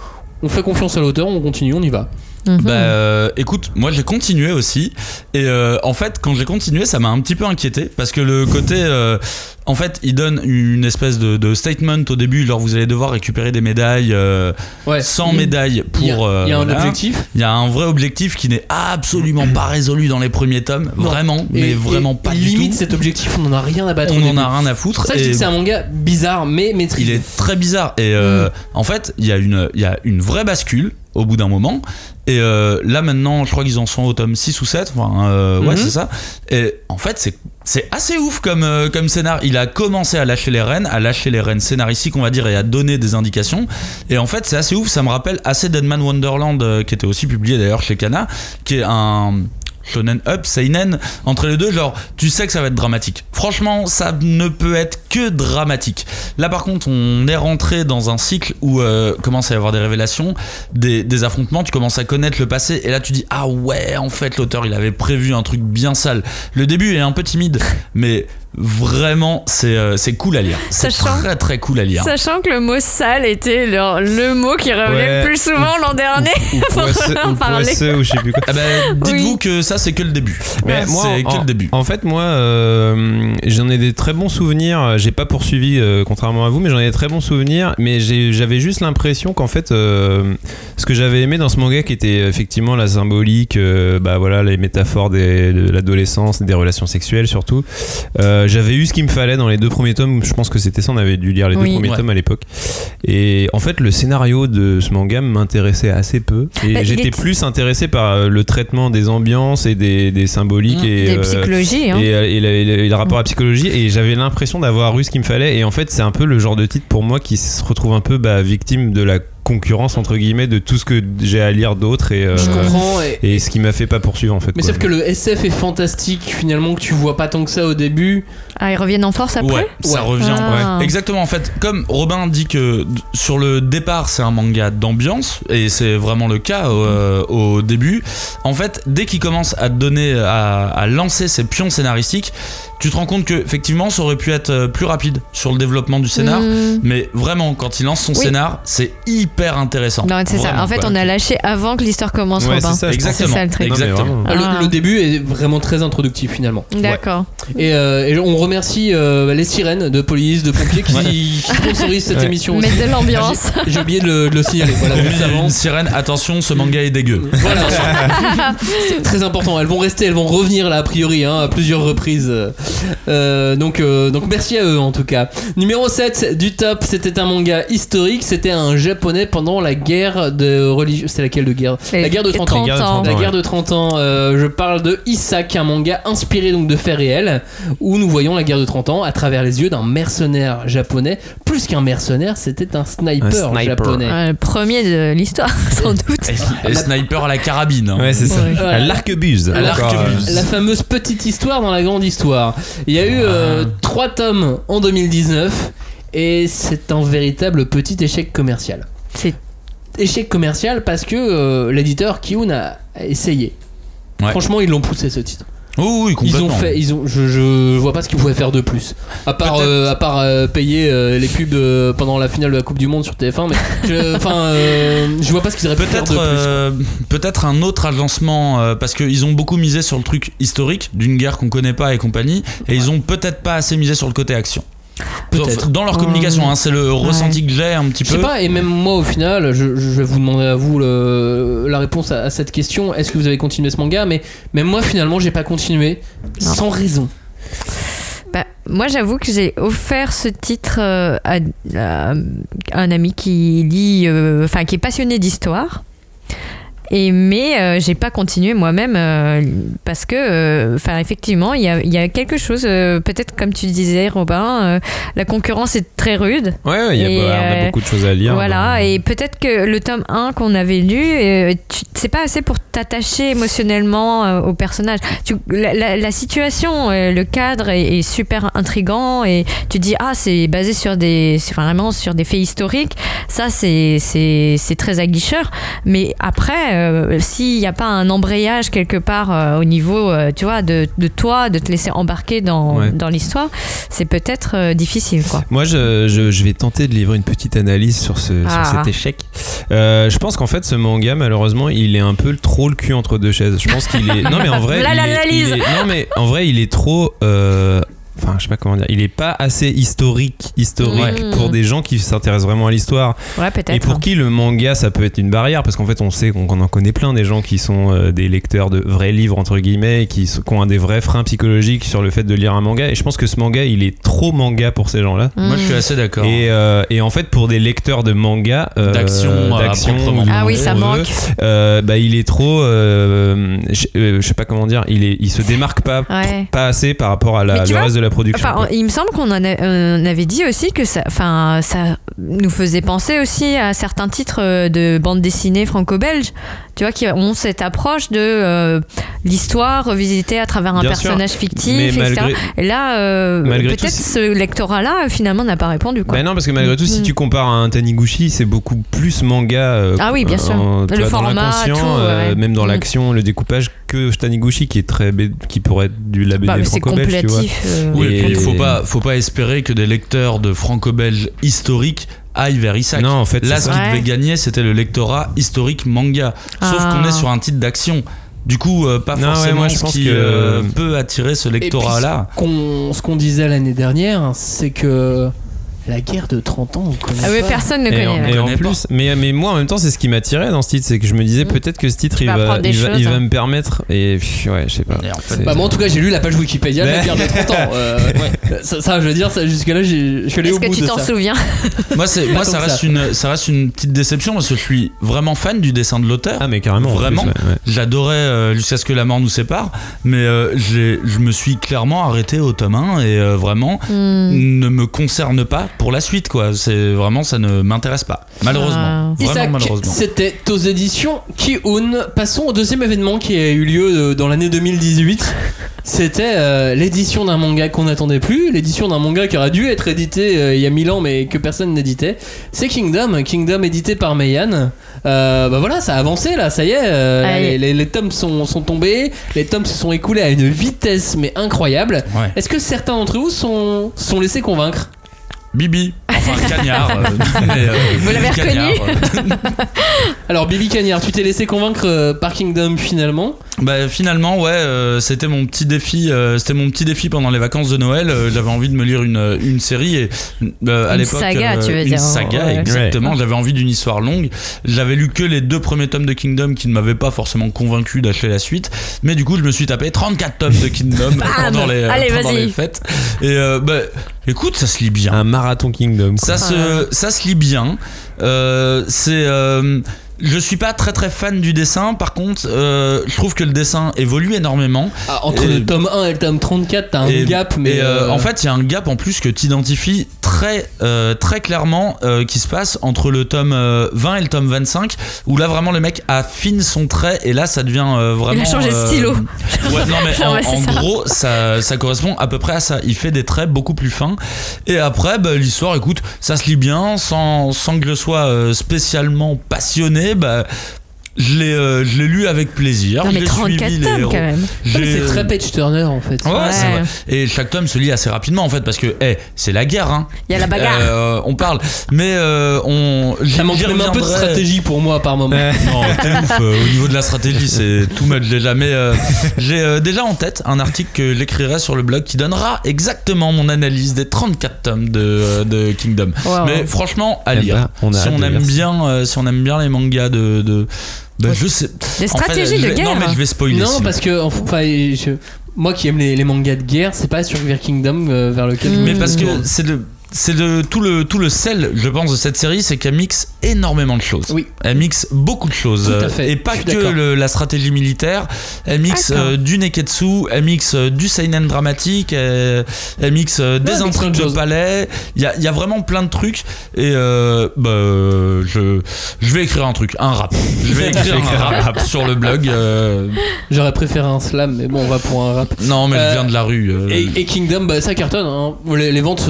on fait confiance à l'auteur, on continue, on y va. Mhm. Bah euh, écoute, moi j'ai continué aussi et euh, en fait quand j'ai continué ça m'a un petit peu inquiété parce que le côté euh, en fait il donne une espèce de, de statement au début genre vous allez devoir récupérer des médailles euh, Ouais. 100 Il- médailles Il y a, pour il y a un voilà. objectif. Il y a un vrai objectif qui n'est absolument pas résolu dans les premiers tomes Non. vraiment Et- mais vraiment et pas du limite tout cet objectif, on en a rien à battre. on en a rien à foutre ça je dis et que c'est un manga bizarre mais maîtrisé. il est très bizarre et euh, Mm. en fait il y a une il y a une vraie bascule au bout d'un moment et euh, là maintenant je crois qu'ils en sont au tome 6 ou 7 enfin euh, ouais Mhm. c'est ça et en fait c'est c'est assez ouf comme, euh, comme scénar. Il a commencé à lâcher les rênes, à lâcher les rênes scénaristiques, on va dire, et à donner des indications. Et en fait, c'est assez ouf. Ça me rappelle assez Deadman Wonderland, euh, qui était aussi publié d'ailleurs chez Kana, qui est un shonen up, seinen, entre les deux, genre, tu sais que ça va être dramatique. Franchement, ça ne peut être que dramatique. Là, par contre, on est rentré dans un cycle où euh, commence à y avoir des révélations, des, des affrontements, tu commences à connaître le passé, et là, tu dis, ah ouais, en fait, l'auteur, il avait prévu un truc bien sale. Le début est un peu timide, mais vraiment, c'est euh, c'est cool à lire. C'est Sachant- très très cool à lire. Sachant que le mot sale était le, le mot qui revenait Ouais. le plus souvent l'an dernier. Ou <laughs> Pour en ou parler. poisseux, ou je sais plus quoi. Ah bah, dites-vous Oui. que ça, c'est que le début. Mais moi, c'est que en, le début. En fait, moi, euh, j'en ai des très bons souvenirs. J'ai pas poursuivi, euh, contrairement à vous, mais j'en ai des très bons souvenirs. Mais j'avais juste l'impression qu'en fait, euh, ce que j'avais aimé dans ce manga, qui était effectivement la symbolique, euh, bah voilà, les métaphores des- de l'adolescence, des relations sexuelles surtout. euh, j'avais eu ce qu'il me fallait dans les deux premiers tomes. Je pense que c'était ça. On avait dû lire les Oui. deux premiers Ouais. tomes à l'époque. Et en fait, le scénario de ce manga m'intéressait assez peu. Et Bah, j'étais est- plus intéressé par euh, le traitement des ambiances et des, des symboliques Mmh. et, Des euh, psychologies. Hein. et, euh, et le, et le- et le rapport à la psychologie et j'avais l'impression d'avoir eu ce qu'il me fallait et en fait c'est un peu le genre de titre pour moi qui se retrouve un peu bah, victime de la concurrence entre guillemets de tout ce que j'ai à lire d'autres et, euh, Je comprends. Et, et ce qui m'a fait pas poursuivre en fait mais quoi. sauf que le SF est fantastique finalement que tu vois pas tant que ça au début. Ah, ils reviennent en force après Ouais, ça Ouais. revient. Ah. Exactement, en fait, comme Robin dit que sur le départ c'est un manga d'ambiance, et c'est vraiment le cas euh, au début, en fait, dès qu'il commence à te donner, à, à lancer ses pions scénaristiques, tu te rends compte que effectivement ça aurait pu être euh, plus rapide sur le développement du scénar, Hmm. mais vraiment, quand il lance son Oui. scénar, c'est hyper intéressant. Non, c'est ça. En fait, on a lâché avant que l'histoire commence, Ouais, Robin. c'est ça, ça le truc. Mais Exactement. Ah, le- Ah. Le, début est vraiment très introductif finalement. D'accord. Et, euh, et on remercie euh, les sirènes de police, de pompiers qui, qui sponsorisent cette Ouais. émission aussi. Mettre de l'ambiance. J'ai oublié de le, de le signaler. Voilà, Une- sirène, attention, ce manga est dégueu. Voilà. C'est très important. Elles vont rester, elles vont revenir là a priori hein, à plusieurs reprises. Euh, donc, euh, donc merci à eux en tout cas. Numéro 7 du top, c'était un manga historique. C'était un japonais pendant la guerre de religion. C'est laquelle de guerre? La guerre de 30 ans. La guerre de 30 La ans, guerre ouais. de 30 ans, euh, je parle de Isaac, un manga inspiré donc de faits réels, où nous voyons la guerre de 30 ans à travers les yeux d'un mercenaire japonais. Plus qu'un mercenaire, c'était un sniper, Un sniper. japonais. Le premier de l'histoire, <laughs> sans doute. Et, et sniper à la carabine. hein. ouais c'est ça Ouais. à l'arquebuse. euh, La fameuse petite histoire dans la grande histoire. Il y a eu euh, trois tomes en 2019 et c'est un véritable petit échec commercial. C'est Échec commercial parce que euh, l'éditeur Kiun a essayé. Ouais. Franchement, ils l'ont poussé ce titre. Oh, oui, Ils complètement. ont fait, ils ont, je, je vois pas ce qu'ils pouvaient faire de plus. À part, euh, à part euh, payer euh, les pubs pendant la finale de la Coupe du Monde sur TF1, mais je- <laughs> enfin, je vois pas ce qu'ils auraient pu faire de plus. peut-être un autre agencement parce qu'ils ont beaucoup misé sur le truc historique d'une guerre qu'on connaît pas et compagnie et ils ont peut-être pas assez misé sur le côté action. Peut-être. Dans leur communication, hein, c'est le Ouais. ressenti que j'ai un petit Je sais peu. pas, et même moi au final, je, je vais vous demander à vous le- la réponse à, à cette question. Est-ce que vous avez continué ce manga? Mais même moi finalement, j'ai pas continué Non. sans raison. Bah, moi, j'avoue que j'ai offert ce titre euh, à, à un ami qui lit, euh, enfin, qui est passionné d'histoire. Et mais euh, j'ai pas continué moi-même euh, parce que, euh, enfin, effectivement, il y a, il y a quelque chose. euh, Peut-être comme tu disais, Robin, la concurrence est très rude. ouais il y a, Et, on a beaucoup de choses à lire Voilà, donc. et peut-être que le tome 1 qu'on avait lu, c'est pas assez pour t'attacher émotionnellement au personnage. Tu- la, la- la situation, le cadre est, est super intrigant et tu dis ah c'est basé sur des, vraiment sur des faits historiques. Ça c'est très aguicheur. Mais après, euh, s'il n'y a pas un embrayage quelque part euh, au niveau, euh, tu vois, de, de toi, de te laisser embarquer dans Ouais. dans l'histoire, c'est peut-être difficile quoi. Moi, je, je- je vais tenter de livrer une petite analyse sur, ce, Ah. sur cet échec. Je pense qu'en fait, ce manga, malheureusement, il est un peu trop le cul entre deux chaises. Je pense qu'il est. <laughs> Non, mais en vrai. Voilà il est- l'analyse. il est- Non, mais en vrai, il est trop. Euh, Enfin, je sais pas comment dire. Il est pas assez historique, historique Ouais. pour des gens qui s'intéressent vraiment à l'histoire. Ouais, peut-être. Et pour qui le manga, ça peut être une barrière Parce qu'en fait, on sait qu'on en connaît plein des gens qui sont euh, des lecteurs de vrais livres, entre guillemets, et qui, ont un des vrais freins psychologiques sur le fait de lire un manga. Et je pense que ce manga, il est trop manga pour ces gens-là. Moi, je suis assez d'accord. Et, euh, et en fait, pour des lecteurs de manga, euh, D'action, à d'action, Ah oui, ça manque. euh, bah, il est trop. euh, je, euh, je sais pas comment dire. Il, est, il se démarque pas, Ouais. pas assez par rapport à la, le reste de la production. Enfin, il me semble qu'on en a- on avait dit aussi que ça, enfin, ça nous faisait penser aussi à certains titres euh, de bande dessinée franco-belge, tu vois, qui ont cette approche de euh, l'histoire revisitée à travers un Bien sûr. personnage fictif, Mais etc. malgré- Et là, euh, peut-être ce lectorat-là, finalement, n'a pas répondu. Quoi. Bah non, parce que malgré tout, si Mm. tu compares à un Taniguchi, c'est beaucoup plus manga. euh, Ah oui, bien sûr. en- Le vois, format, l'inconscient, tout, ouais. même dans Mm. l'action, le découpage, que Taniguchi qui est très, qui pourrait être du la BD Bah, c'est franco-belge, tu vois. euh, Oui, et il faut pas, faut pas espérer que des lecteurs de franco-belge historiques aillent vers Isaac. Non, en fait, Là, ce qui devait gagner, c'était le lectorat historique manga. Sauf Ah. qu'on est sur un titre d'action. Du coup, euh, pas Non, ouais, forcément moi, je ce pense qui que- euh, peut attirer ce lectorat-là. ce qu'on- ce qu'on disait l'année dernière, c'est que la guerre de 30 ans, on connaît Ah oui, pas. personne ne Et, connaît. en, ouais. et en connaît pas. plus, mais, mais moi en même temps, c'est ce qui m'attirait dans ce titre, c'est que je me disais Mm. peut-être que ce titre Tu il va, il va hein. me permettre. Et pff, ouais, je sais pas. Et en fait, Bah, moi en tout cas j'ai lu la page Wikipédia de la guerre de 30 ans. <laughs> Euh, ouais. ça, ça, je veux dire, ça, jusque-là je suis allé Est-ce au que bout tu de t'en ça. souviens? <laughs> Moi, c'est, ça, que reste ça. Une, ça reste une petite déception parce que je suis vraiment fan du dessin de l'auteur. Ah, mais carrément. en plus, Vraiment ouais, ouais. J'adorais euh, jusqu'à ce que la mort nous sépare, mais euh, je me suis clairement arrêté au tome 1 et euh, vraiment Hmm. ne me concerne pas pour la suite quoi. C'est vraiment ça ne m'intéresse pas. Malheureusement, Ah. vraiment Isaac, malheureusement. c'était aux éditions Ki-Un. Passons au deuxième événement qui a eu lieu euh, dans l'année 2018. C'était euh, l'édition d'un manga qu'on n'attendait plus, l'édition d'un manga qui aurait dû être édité euh, il y a 1000 ans mais que personne n'éditait. C'est Kingdom, Kingdom édité par Meian. Euh, bah voilà, ça a avancé là, ça y est. euh, les, les- les tomes sont, sont tombés, les tomes se sont écoulés à une vitesse mais incroyable. Ouais. Est-ce que certains d'entre vous sont, sont laissés convaincre? Bibi, enfin Cagnard. euh, <laughs> mais, euh, Vous l'avez reconnu euh. <laughs> Alors Bibi Cagnard, tu t'es laissé convaincre euh, par Kingdom finalement? Bah finalement ouais, euh, c'était mon petit défi. euh, c'était mon petit défi pendant les vacances de Noël. euh, J'avais envie de me lire une, une série et euh, à Une l'époque saga, tu veux une dire, saga ouais. exactement. J'avais envie d'une histoire longue. J'avais lu que les deux premiers tomes de Kingdom qui ne m'avaient pas forcément convaincu d'acheter la suite. Mais du coup je me suis tapé 34 tomes de Kingdom <laughs> pendant les, Allez, pendant vas-y. les fêtes. Et euh, bah écoute ça se lit bien. Un marathon Kingdom. quoi. Ça se, ça se lit bien. Euh, c'est. euh, je suis pas très très fan du dessin, par contre, euh, je trouve que le dessin évolue énormément. Ah, Entre Et- le tome 1 et le tome 34, t'as un et, gap, mais. et, euh, euh, en fait, il y a un gap en plus que tu identifies très, euh, très clairement euh, qui se passe entre le tome euh, 20 et le tome 25, où là vraiment le mec affine son trait et là ça devient euh, vraiment. Il a changé de euh, stylo. Ouais, non, mais <laughs> en, ouais, c'est en ça. gros, ça, ça correspond à peu près à ça. Il fait des traits beaucoup plus fins. Et après, bah, l'histoire, écoute, ça se lit bien, sans, sans que je sois euh, spécialement passionné. Bah, je l'ai euh, je l'ai lu avec plaisir. Non, mais J'ai 34 suivi les tomes quand même. J'ai- c'est très page turner en fait. Ouais, Ouais. c'est vrai. Et chaque tome se lit assez rapidement en fait parce que eh, c'est la guerre hein. Il y a la bagarre. Euh, on parle mais euh, on Ça manque même un peu de stratégie pour moi par moment. Non, t'es ouf. euh, au niveau de la stratégie, c'est tout much déjà. Mais euh, j'ai euh, déjà en tête un article que j'écrirai sur le blog qui donnera exactement mon analyse des 34 tomes de, de Kingdom. Wow. Mais franchement, à Eh lire. ben, on a si on aime bien, euh, si on aime bien les mangas de, de bah, je sais. Des En fait, stratégies de guerre. Non, mais je vais spoiler. Non, sinon. parce que enfin, je- moi qui aime les, les mangas de guerre, c'est pas sur Kingdom euh, vers lequel. je me Mais parce que tourne. c'est le c'est le tout le tout le sel, je pense, de cette série, c'est qu'elle mixe énormément de choses. Oui. Elle mixe beaucoup de choses Tout à fait, et pas que le- la stratégie militaire. Elle mixe euh, du neketsu, elle mixe euh, du seinen dramatique, elle, elle mixe euh, des plein intrigues de de palais. Il y a, il y a vraiment plein de trucs et euh, bah, je je vais écrire un truc, un rap. Je vais <laughs> écrire un rap sur le blog. euh, J'aurais préféré un slam, mais bon, on va pour un rap. non, mais Euh, je viens de la rue. euh, Et, et Kingdom, bah, ça cartonne. hein. Les, les ventes.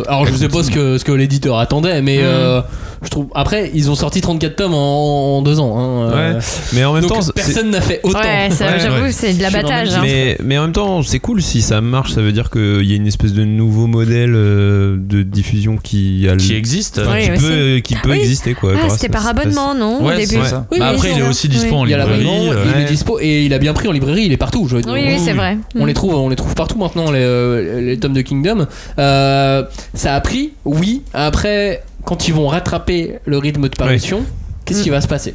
Euh, alors, je sais pas ce que, ce que l'éditeur attendait, mais Mm. Euh, je trouve. Après, ils ont sorti 34 tomes en, en deux ans. hein, euh, Ouais, mais en même donc temps, personne n'a fait autant. Ouais, ça, Ouais, j'avoue, ouais. c'est de l'abattage. hein. Mais, mais en même temps, c'est cool si ça marche. Ça veut dire qu'il y a une espèce de nouveau modèle euh, de diffusion qui, a le- Qui existe. enfin, Oui, qui, peut, qui peut Oui. exister. Quoi, Ah, c'était par abonnement, non Ouais, au c'est début ça. Oui, Bah après, il est aussi dispo en Il y a librairie. euh, il est ouais. dispo et il a bien pris en librairie, il est partout. Je veux dire. Oui, oui, c'est vrai. On Mm. les trouve, on les trouve partout maintenant les, euh, les tomes de Kingdom. Euh, ça a pris, oui. Après, quand ils vont rattraper le rythme de parution, qu'est-ce qui va se passer?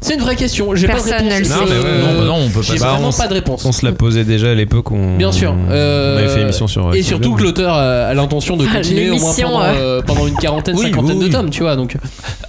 C'est une vraie question. J'ai pas de réponse. Non, sait. mais ouais, Non, bah non, on peut pas. Bah, vraiment on pas de réponse. On se la posait déjà à l'époque. On, Bien sûr. On, Euh, avait fait émission sur. Et surtout que l'auteur a l'intention de Ah, <laughs> continuer au moins l'émission, pendant, euh. euh, pendant une quarantaine, Oui, cinquantaine oui, de tomes, tu vois. Donc,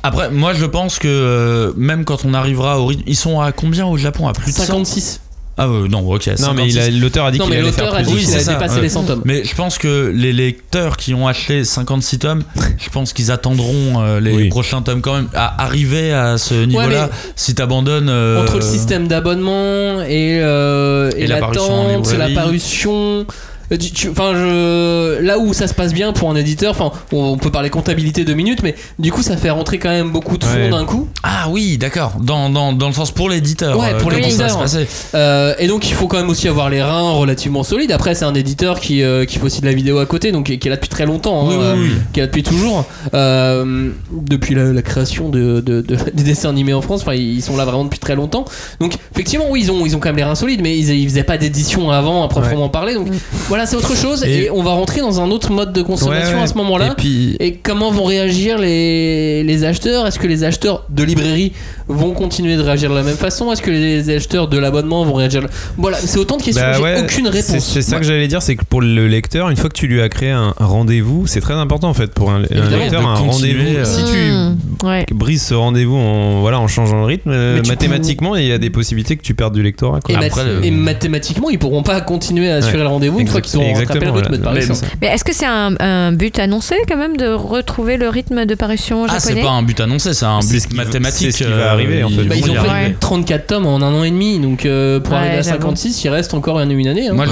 Après, moi, je pense que euh, même quand on arrivera au rythme, ils sont à combien au Japon? À plus de 100 56. Ah ouais, non, ok. Non, mais il a- 56. l'auteur a dit qu'il allait faire plus. Oui, c'est dépassé ouais. les 100 tomes. Mais je pense que les lecteurs qui ont acheté 56 tomes, je pense qu'ils attendront euh, les Oui. prochains tomes quand même. À arriver à ce niveau-là, si t'abandonnes. euh, Entre le système d'abonnement et, euh, et, Et la l'attente, parution. Euh, Enfin, je... là où ça se passe bien pour un éditeur, enfin, on peut parler comptabilité deux minutes, mais du coup, ça fait rentrer quand même beaucoup de fonds Ouais. d'un coup. Ah oui, d'accord. Dans, dans, dans le sens pour l'éditeur. Ouais, euh, pour l'éditeur. Euh, et donc, il faut quand même aussi avoir les reins relativement solides. Après, c'est un éditeur qui, euh, qui fait aussi de la vidéo à côté, donc qui est là depuis très longtemps, hein, Oui, oui, euh, oui. qui est là depuis toujours, euh, depuis la, la création de, de- de- <laughs> des dessins animés en France. Enfin, ils sont là vraiment depuis très longtemps. Donc, effectivement, oui, ils ont, ils ont quand même les reins solides, mais ils, ils faisaient pas d'édition avant, à proprement parler. Donc, voilà, c'est autre chose. Et, Et- on va rentrer dans un autre mode de consommation Ouais, ouais. à ce moment-là. Et puis, Et comment vont réagir les, les acheteurs? Est-ce que les acheteurs de librairie vont continuer de réagir de la même façon? Est-ce que les acheteurs de l'abonnement vont réagir de- Voilà, c'est autant de questions. Bah J'ai ouais, aucune réponse. c'est ça que j'allais dire, c'est que pour le lecteur, une fois que tu lui as créé un, rendez-vous, c'est très important en fait pour un, lecteur, un rendez-vous. euh, Si. Ouais. tu brises ce rendez-vous en, voilà, en changeant le rythme, euh, mathématiquement, il y a des possibilités que tu perdes du lectorat. quoi. Et, mat- Après, le- et mathématiquement, ils pourront pas continuer à assurer Ouais. le rendez-vous une fois qu'ils auront rattrapé le rythme de parution. Mais est-ce que c'est un, un but annoncé quand même de retrouver le rythme de parution Ah, c'est japonais? pas un but annoncé, c'est un C'est ce but qui va- mathématique. Arriver, en fait. Bah, ils ont fait arriver. 34 tomes en un an et demi, donc euh, pour Ouais, arriver à j'avoue. 56, il reste encore une, une année. hein. Moi,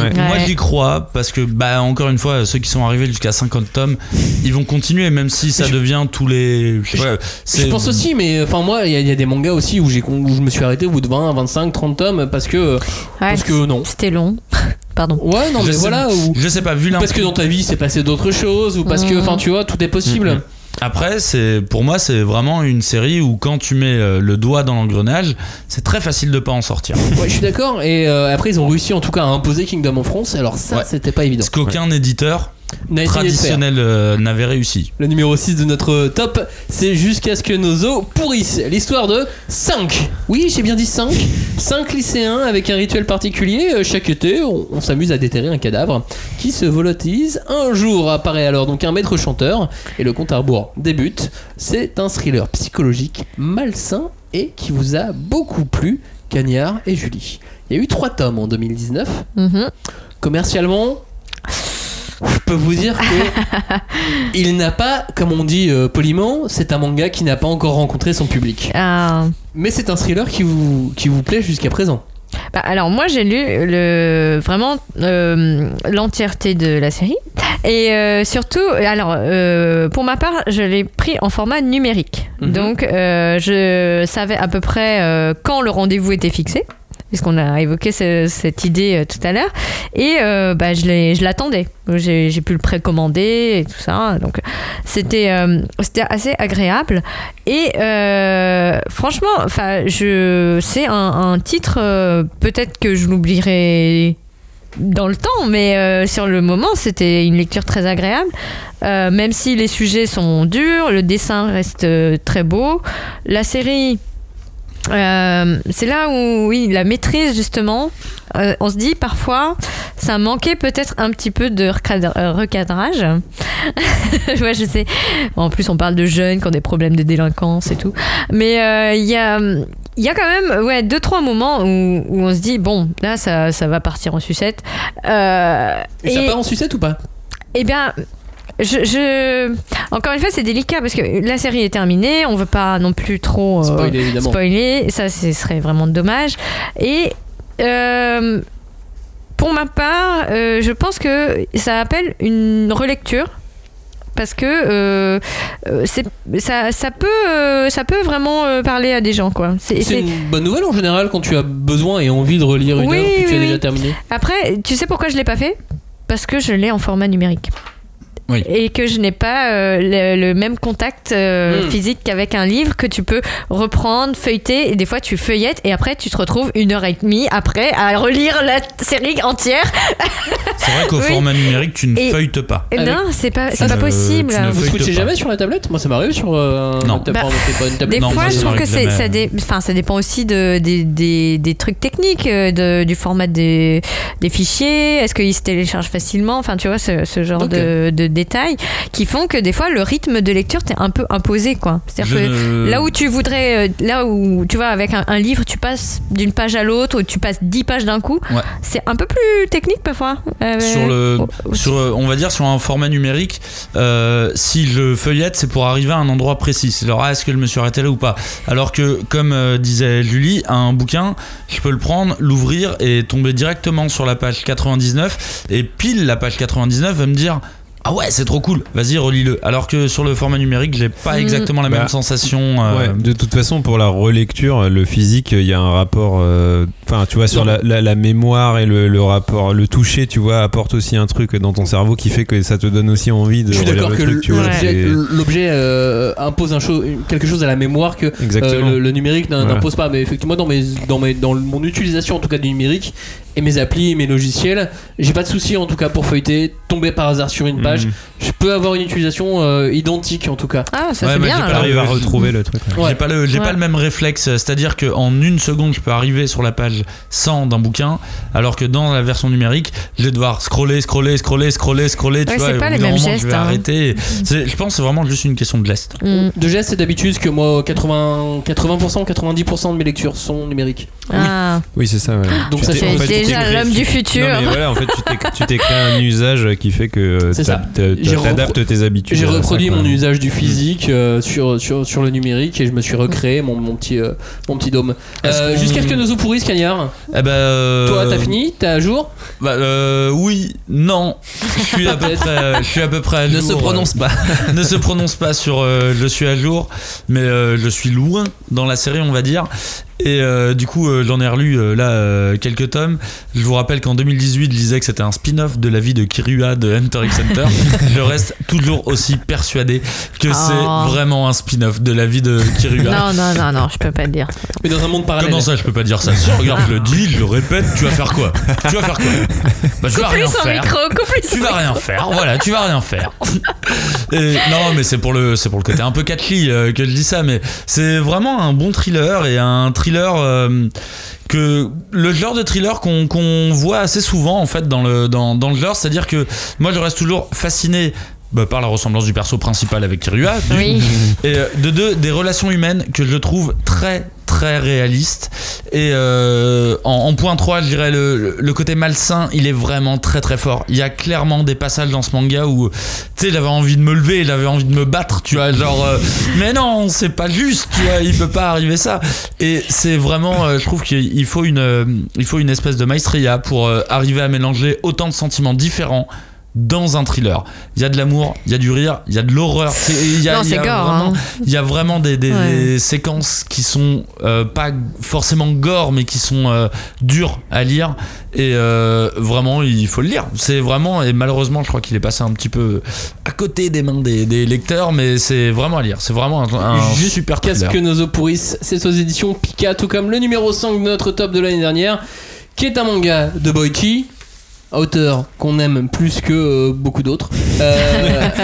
j'y crois parce que, bah, encore une fois, ceux qui sont arrivés jusqu'à 50 tomes, ils vont continuer, même si ça Je- devient tous les. Je, pense aussi, mais enfin moi, il y, a- il y a des mangas aussi où, j'ai, où je me suis arrêté au bout de 20, 25, 30 tomes parce que, Ouais, parce que non. C'était long. <laughs> Pardon. Ouais, non, Je mais sais- voilà. Ou, Je sais pas, vu parce que dans ta vie, c'est passé d'autres choses, ou parce que, Mhm. enfin, tu vois, tout est possible. Mhm. Après, c'est pour moi, c'est vraiment une série où quand tu mets euh, le doigt dans l'engrenage, c'est très facile de pas en sortir. Ouais, je suis d'accord. Et euh, après, ils ont réussi en tout cas à imposer Kingdom en France. Alors ça, Ouais. c'était pas évident. Parce qu'aucun éditeur Traditionnel euh, n'avait réussi. Le numéro 6 de notre top, c'est jusqu'à ce que nos os pourrissent. L'histoire de 5. Oui, j'ai bien dit 5. 5 lycéens avec un rituel particulier. Euh, Chaque été, on, on s'amuse à déterrer un cadavre qui se volatilise. Un jour apparaît alors donc un maître chanteur et le compte à rebours débute. C'est un thriller psychologique malsain et qui vous a beaucoup plu, Cagnard et Julie. Il y a eu 3 tomes en 2019. Mhm. Commercialement, je peux vous dire que <laughs> il n'a pas, comme on dit euh, poliment, c'est un manga qui n'a pas encore rencontré son public. Ah. Mais c'est un thriller qui vous, qui vous plaît jusqu'à présent. Bah, alors moi j'ai lu le vraiment euh, l'entièreté de la série et euh, surtout alors euh, pour ma part je l'ai pris en format numérique Mhm. donc euh, je savais à peu près euh, quand le rendez-vous était fixé puisqu'on a évoqué ce- cette idée euh, tout à l'heure et euh, bah, je l'attendais j'ai pu le précommander et tout ça donc c'était euh, assez agréable et franchement, c'est un, titre peut-être que je l'oublierai dans le temps, mais sur le moment, c'était une lecture très agréable. Même si les sujets sont durs, le dessin reste très beau. La série, euh, c'est là où, oui, la maîtrise justement. euh, on se dit parfois, ça manquait peut-être un petit peu de euh, recadrage. <laughs> ouais, je sais. En plus, on parle de jeunes qui ont des problèmes de délinquance et tout. Mais euh, il y a. Il y a quand même ouais, deux, trois moments où, où on se dit, bon, là, ça, ça va partir en sucette. Euh, Et, ça part en sucette ou pas? Eh bien, je, je- encore une fois, c'est délicat parce que la série est terminée, on veut pas non plus trop euh, Spoiler, évidemment. spoiler. ça ce serait vraiment dommage. Et euh, pour ma part, euh, je pense que ça appelle une relecture parce que ça, ça peut ça peut vraiment parler à des gens quoi. C'est- une bonne nouvelle en général quand tu as besoin et envie de relire une Oui, œuvre que tu oui, as déjà terminée. Après, tu sais pourquoi je l'ai pas fait? Parce que je l'ai en format numérique. Oui. Et que je n'ai pas euh, le, le même contact euh, Hmm. physique qu'avec un livre que tu peux reprendre, feuilleter, et des fois tu feuillettes, et après tu te retrouves une heure et demie après à relire la série entière. <laughs> C'est vrai qu'au Oui. format numérique, tu ne Et- feuillettes pas. Et Avec- non, c'est pas, c'est pas ne- possible. tu ne Vous feuilletes switchez jamais sur la tablette? Moi ça m'arrive sur euh, Non. Bah, pas une Des tablette. Non, fois, je trouve que jamais. ça, dé- enfin, ça dépend aussi de, des, des, des trucs techniques, euh, de- du format des, des fichiers. Est-ce qu'ils se téléchargent facilement? Enfin, tu vois, ce, ce genre de détails qui font que des fois, le rythme de lecture t'est un peu imposé, quoi. C'est-à-dire que ne- là où tu voudrais, euh, là où tu vois, avec un, un livre, tu passes d'une page à l'autre, ou tu passes 10 pages d'un coup, Ouais. c'est un peu plus technique parfois. Euh, sur le oh, sur euh, on va dire sur un format numérique euh, si je feuillette c'est pour arriver à un endroit précis c'est genre ah, est-ce que je me suis arrêté là ou pas? Alors que comme euh, disait Julie un bouquin je peux le prendre l'ouvrir et tomber directement sur la page 99 et pile la page 99 va me dire ah ouais c'est trop cool vas-y relis-le alors que sur le format numérique j'ai pas Mm. exactement la Bah, même sensation euh, Ouais, de toute façon, pour la relecture, le physique, il y a un rapport. euh, Enfin, tu vois, sur la, la- la mémoire et le, le rapport, le toucher, tu vois, apporte aussi un truc dans ton cerveau qui fait que ça te donne aussi envie de Je suis d'accord que l'objet- euh, impose un cho- quelque chose à la mémoire que. Euh, le, le numérique Voilà. n'impose pas. Mais effectivement, dans, mes, dans, mes, dans mon utilisation en tout cas du numérique et mes applis et mes logiciels, j'ai pas de souci en tout cas pour feuilleter, tomber par hasard sur une page. Mhm. Je peux avoir une utilisation euh, identique en tout cas. Ah, ça Ouais, c'est mais bien. j'ai pas. T'arrives à retrouver le truc. ouais. J'ai pas le j'ai Ouais. pas le même réflexe, c'est-à-dire que en une seconde je peux arriver sur la page 100 d'un bouquin, alors que dans la version numérique, je vais devoir scroller, scroller, scroller, scroller, scroller. Tu Ouais, vois, c'est et au pas bout les d'un mêmes moment, gestes, Je vais hein. arrêter. C'est- Je pense que c'est vraiment juste une question de geste. Mm. De geste, c'est d'habitude que moi 80, 80% 90% de mes lectures sont numériques. Ah, Oui, c'est ça. ouais. Donc Tu ça tu déjà l'homme du Non, futur. mais voilà, en fait, tu t'es- créé un usage qui fait que euh, C'est t'adaptes tes habitudes. J'ai ça, reproduit mon usage du physique euh, sur, sur, sur le numérique et je me suis recréé mon, mon, petit, euh, mon petit dôme. Euh, Jusqu'à ce que nos eaux pourrissent, Cagnard. Eh ben, euh, Toi, t'as fini T'es à jour bah, euh, Oui, non. Je suis à peu <laughs> près, je suis à peu près à Ne jour. se prononce pas. <laughs> ne se prononce pas sur euh, je suis à jour, mais euh, je suis loin dans la série, on va dire. Et euh, du coup, euh, j'en ai relu euh, là euh, quelques tomes. Je vous rappelle qu'en 2018, je disais que c'était un spin-off de la vie de Kirua de Hunter x Hunter. <laughs> je reste toujours aussi persuadé que Oh. c'est vraiment un spin-off de la vie de Kirua. Non, non, non, non, je peux pas le dire. Mais dans un monde parallèle. Comment ça, je peux pas dire ça Si regarde, je le dis, je le répète, tu vas faire quoi Tu vas faire quoi Bah, tu vas rien son faire. micro, Tu vas rien faire, voilà, tu vas rien faire. Et non, mais c'est pour le, c'est pour le côté un peu catchy euh, que je dis ça, mais c'est vraiment un bon thriller et un thriller euh, que le genre de thriller qu'on voit assez souvent en fait dans le dans, dans le genre, c'est-à-dire que moi je reste toujours fasciné. Bah, par la ressemblance du perso principal avec Kirua, Oui. et euh, de deux des relations humaines que je trouve très très réalistes. Et euh, en, en point 3 je dirais le, le côté malsain il est vraiment très très fort. Il y a clairement des passages dans ce manga où tu sais j'avais envie de me lever j'avais envie de me battre tu vois genre euh, <laughs> mais non c'est pas juste tu vois il peut pas arriver ça. Et c'est vraiment euh, je trouve qu'il faut une il faut une espèce de maestria pour arriver à mélanger autant de sentiments différents dans un thriller. Il y a de l'amour, il y a du rire, il y a de l'horreur. C'est- il y a- Non, y a gore, vraiment- hein. il y a vraiment des, des- Ouais. des séquences qui sont euh, pas forcément gore, mais qui sont euh, dures à lire. Et euh, vraiment, il faut le lire. C'est vraiment, et malheureusement, je crois qu'il est passé un petit peu à côté des mains des, des lecteurs, mais c'est vraiment à lire. C'est vraiment un, un Juste super Qu'est-ce thriller. que nos eaux pourrissent C'est aux éditions Pika, tout comme le numéro 5 de notre top de l'année dernière, qui est un manga de Boichi, auteur qu'on aime plus que euh, beaucoup d'autres. Euh, <laughs>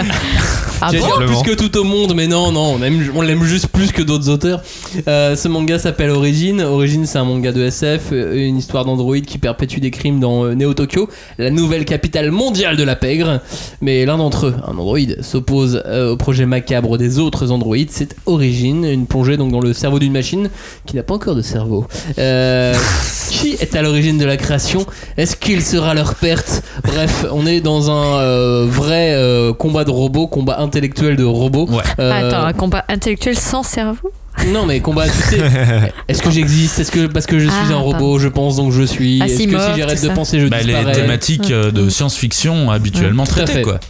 Ah J'allais bon dire plus que tout au monde, mais non, non, on aime- on l'aime juste plus que d'autres auteurs. Euh, ce manga s'appelle Origin. Origin, c'est un manga de SF, euh, une histoire d'androïde qui perpétue des crimes dans euh, Neo Tokyo, la nouvelle capitale mondiale de la pègre. Mais l'un d'entre eux, un androïde, s'oppose euh, au projet macabre des autres androïdes. C'est Origin, une plongée donc dans le cerveau d'une machine qui n'a pas encore de cerveau. Euh, <laughs> qui est à l'origine de la création? Est-ce qu'il sera leur perte Bref, on est dans un euh, vrai euh, combat de robots, combat intellectuel de robots. Ouais. Euh, Attends, un combat intellectuel sans cerveau? Non, mais combat, tu sais. <laughs> Est-ce que j'existe? Est-ce que parce que je suis Ah, un robot, je pense donc je suis Est-ce que si j'arrête de penser, je Bah, les disparais? thématiques euh, de science-fiction habituellement traitées quoi.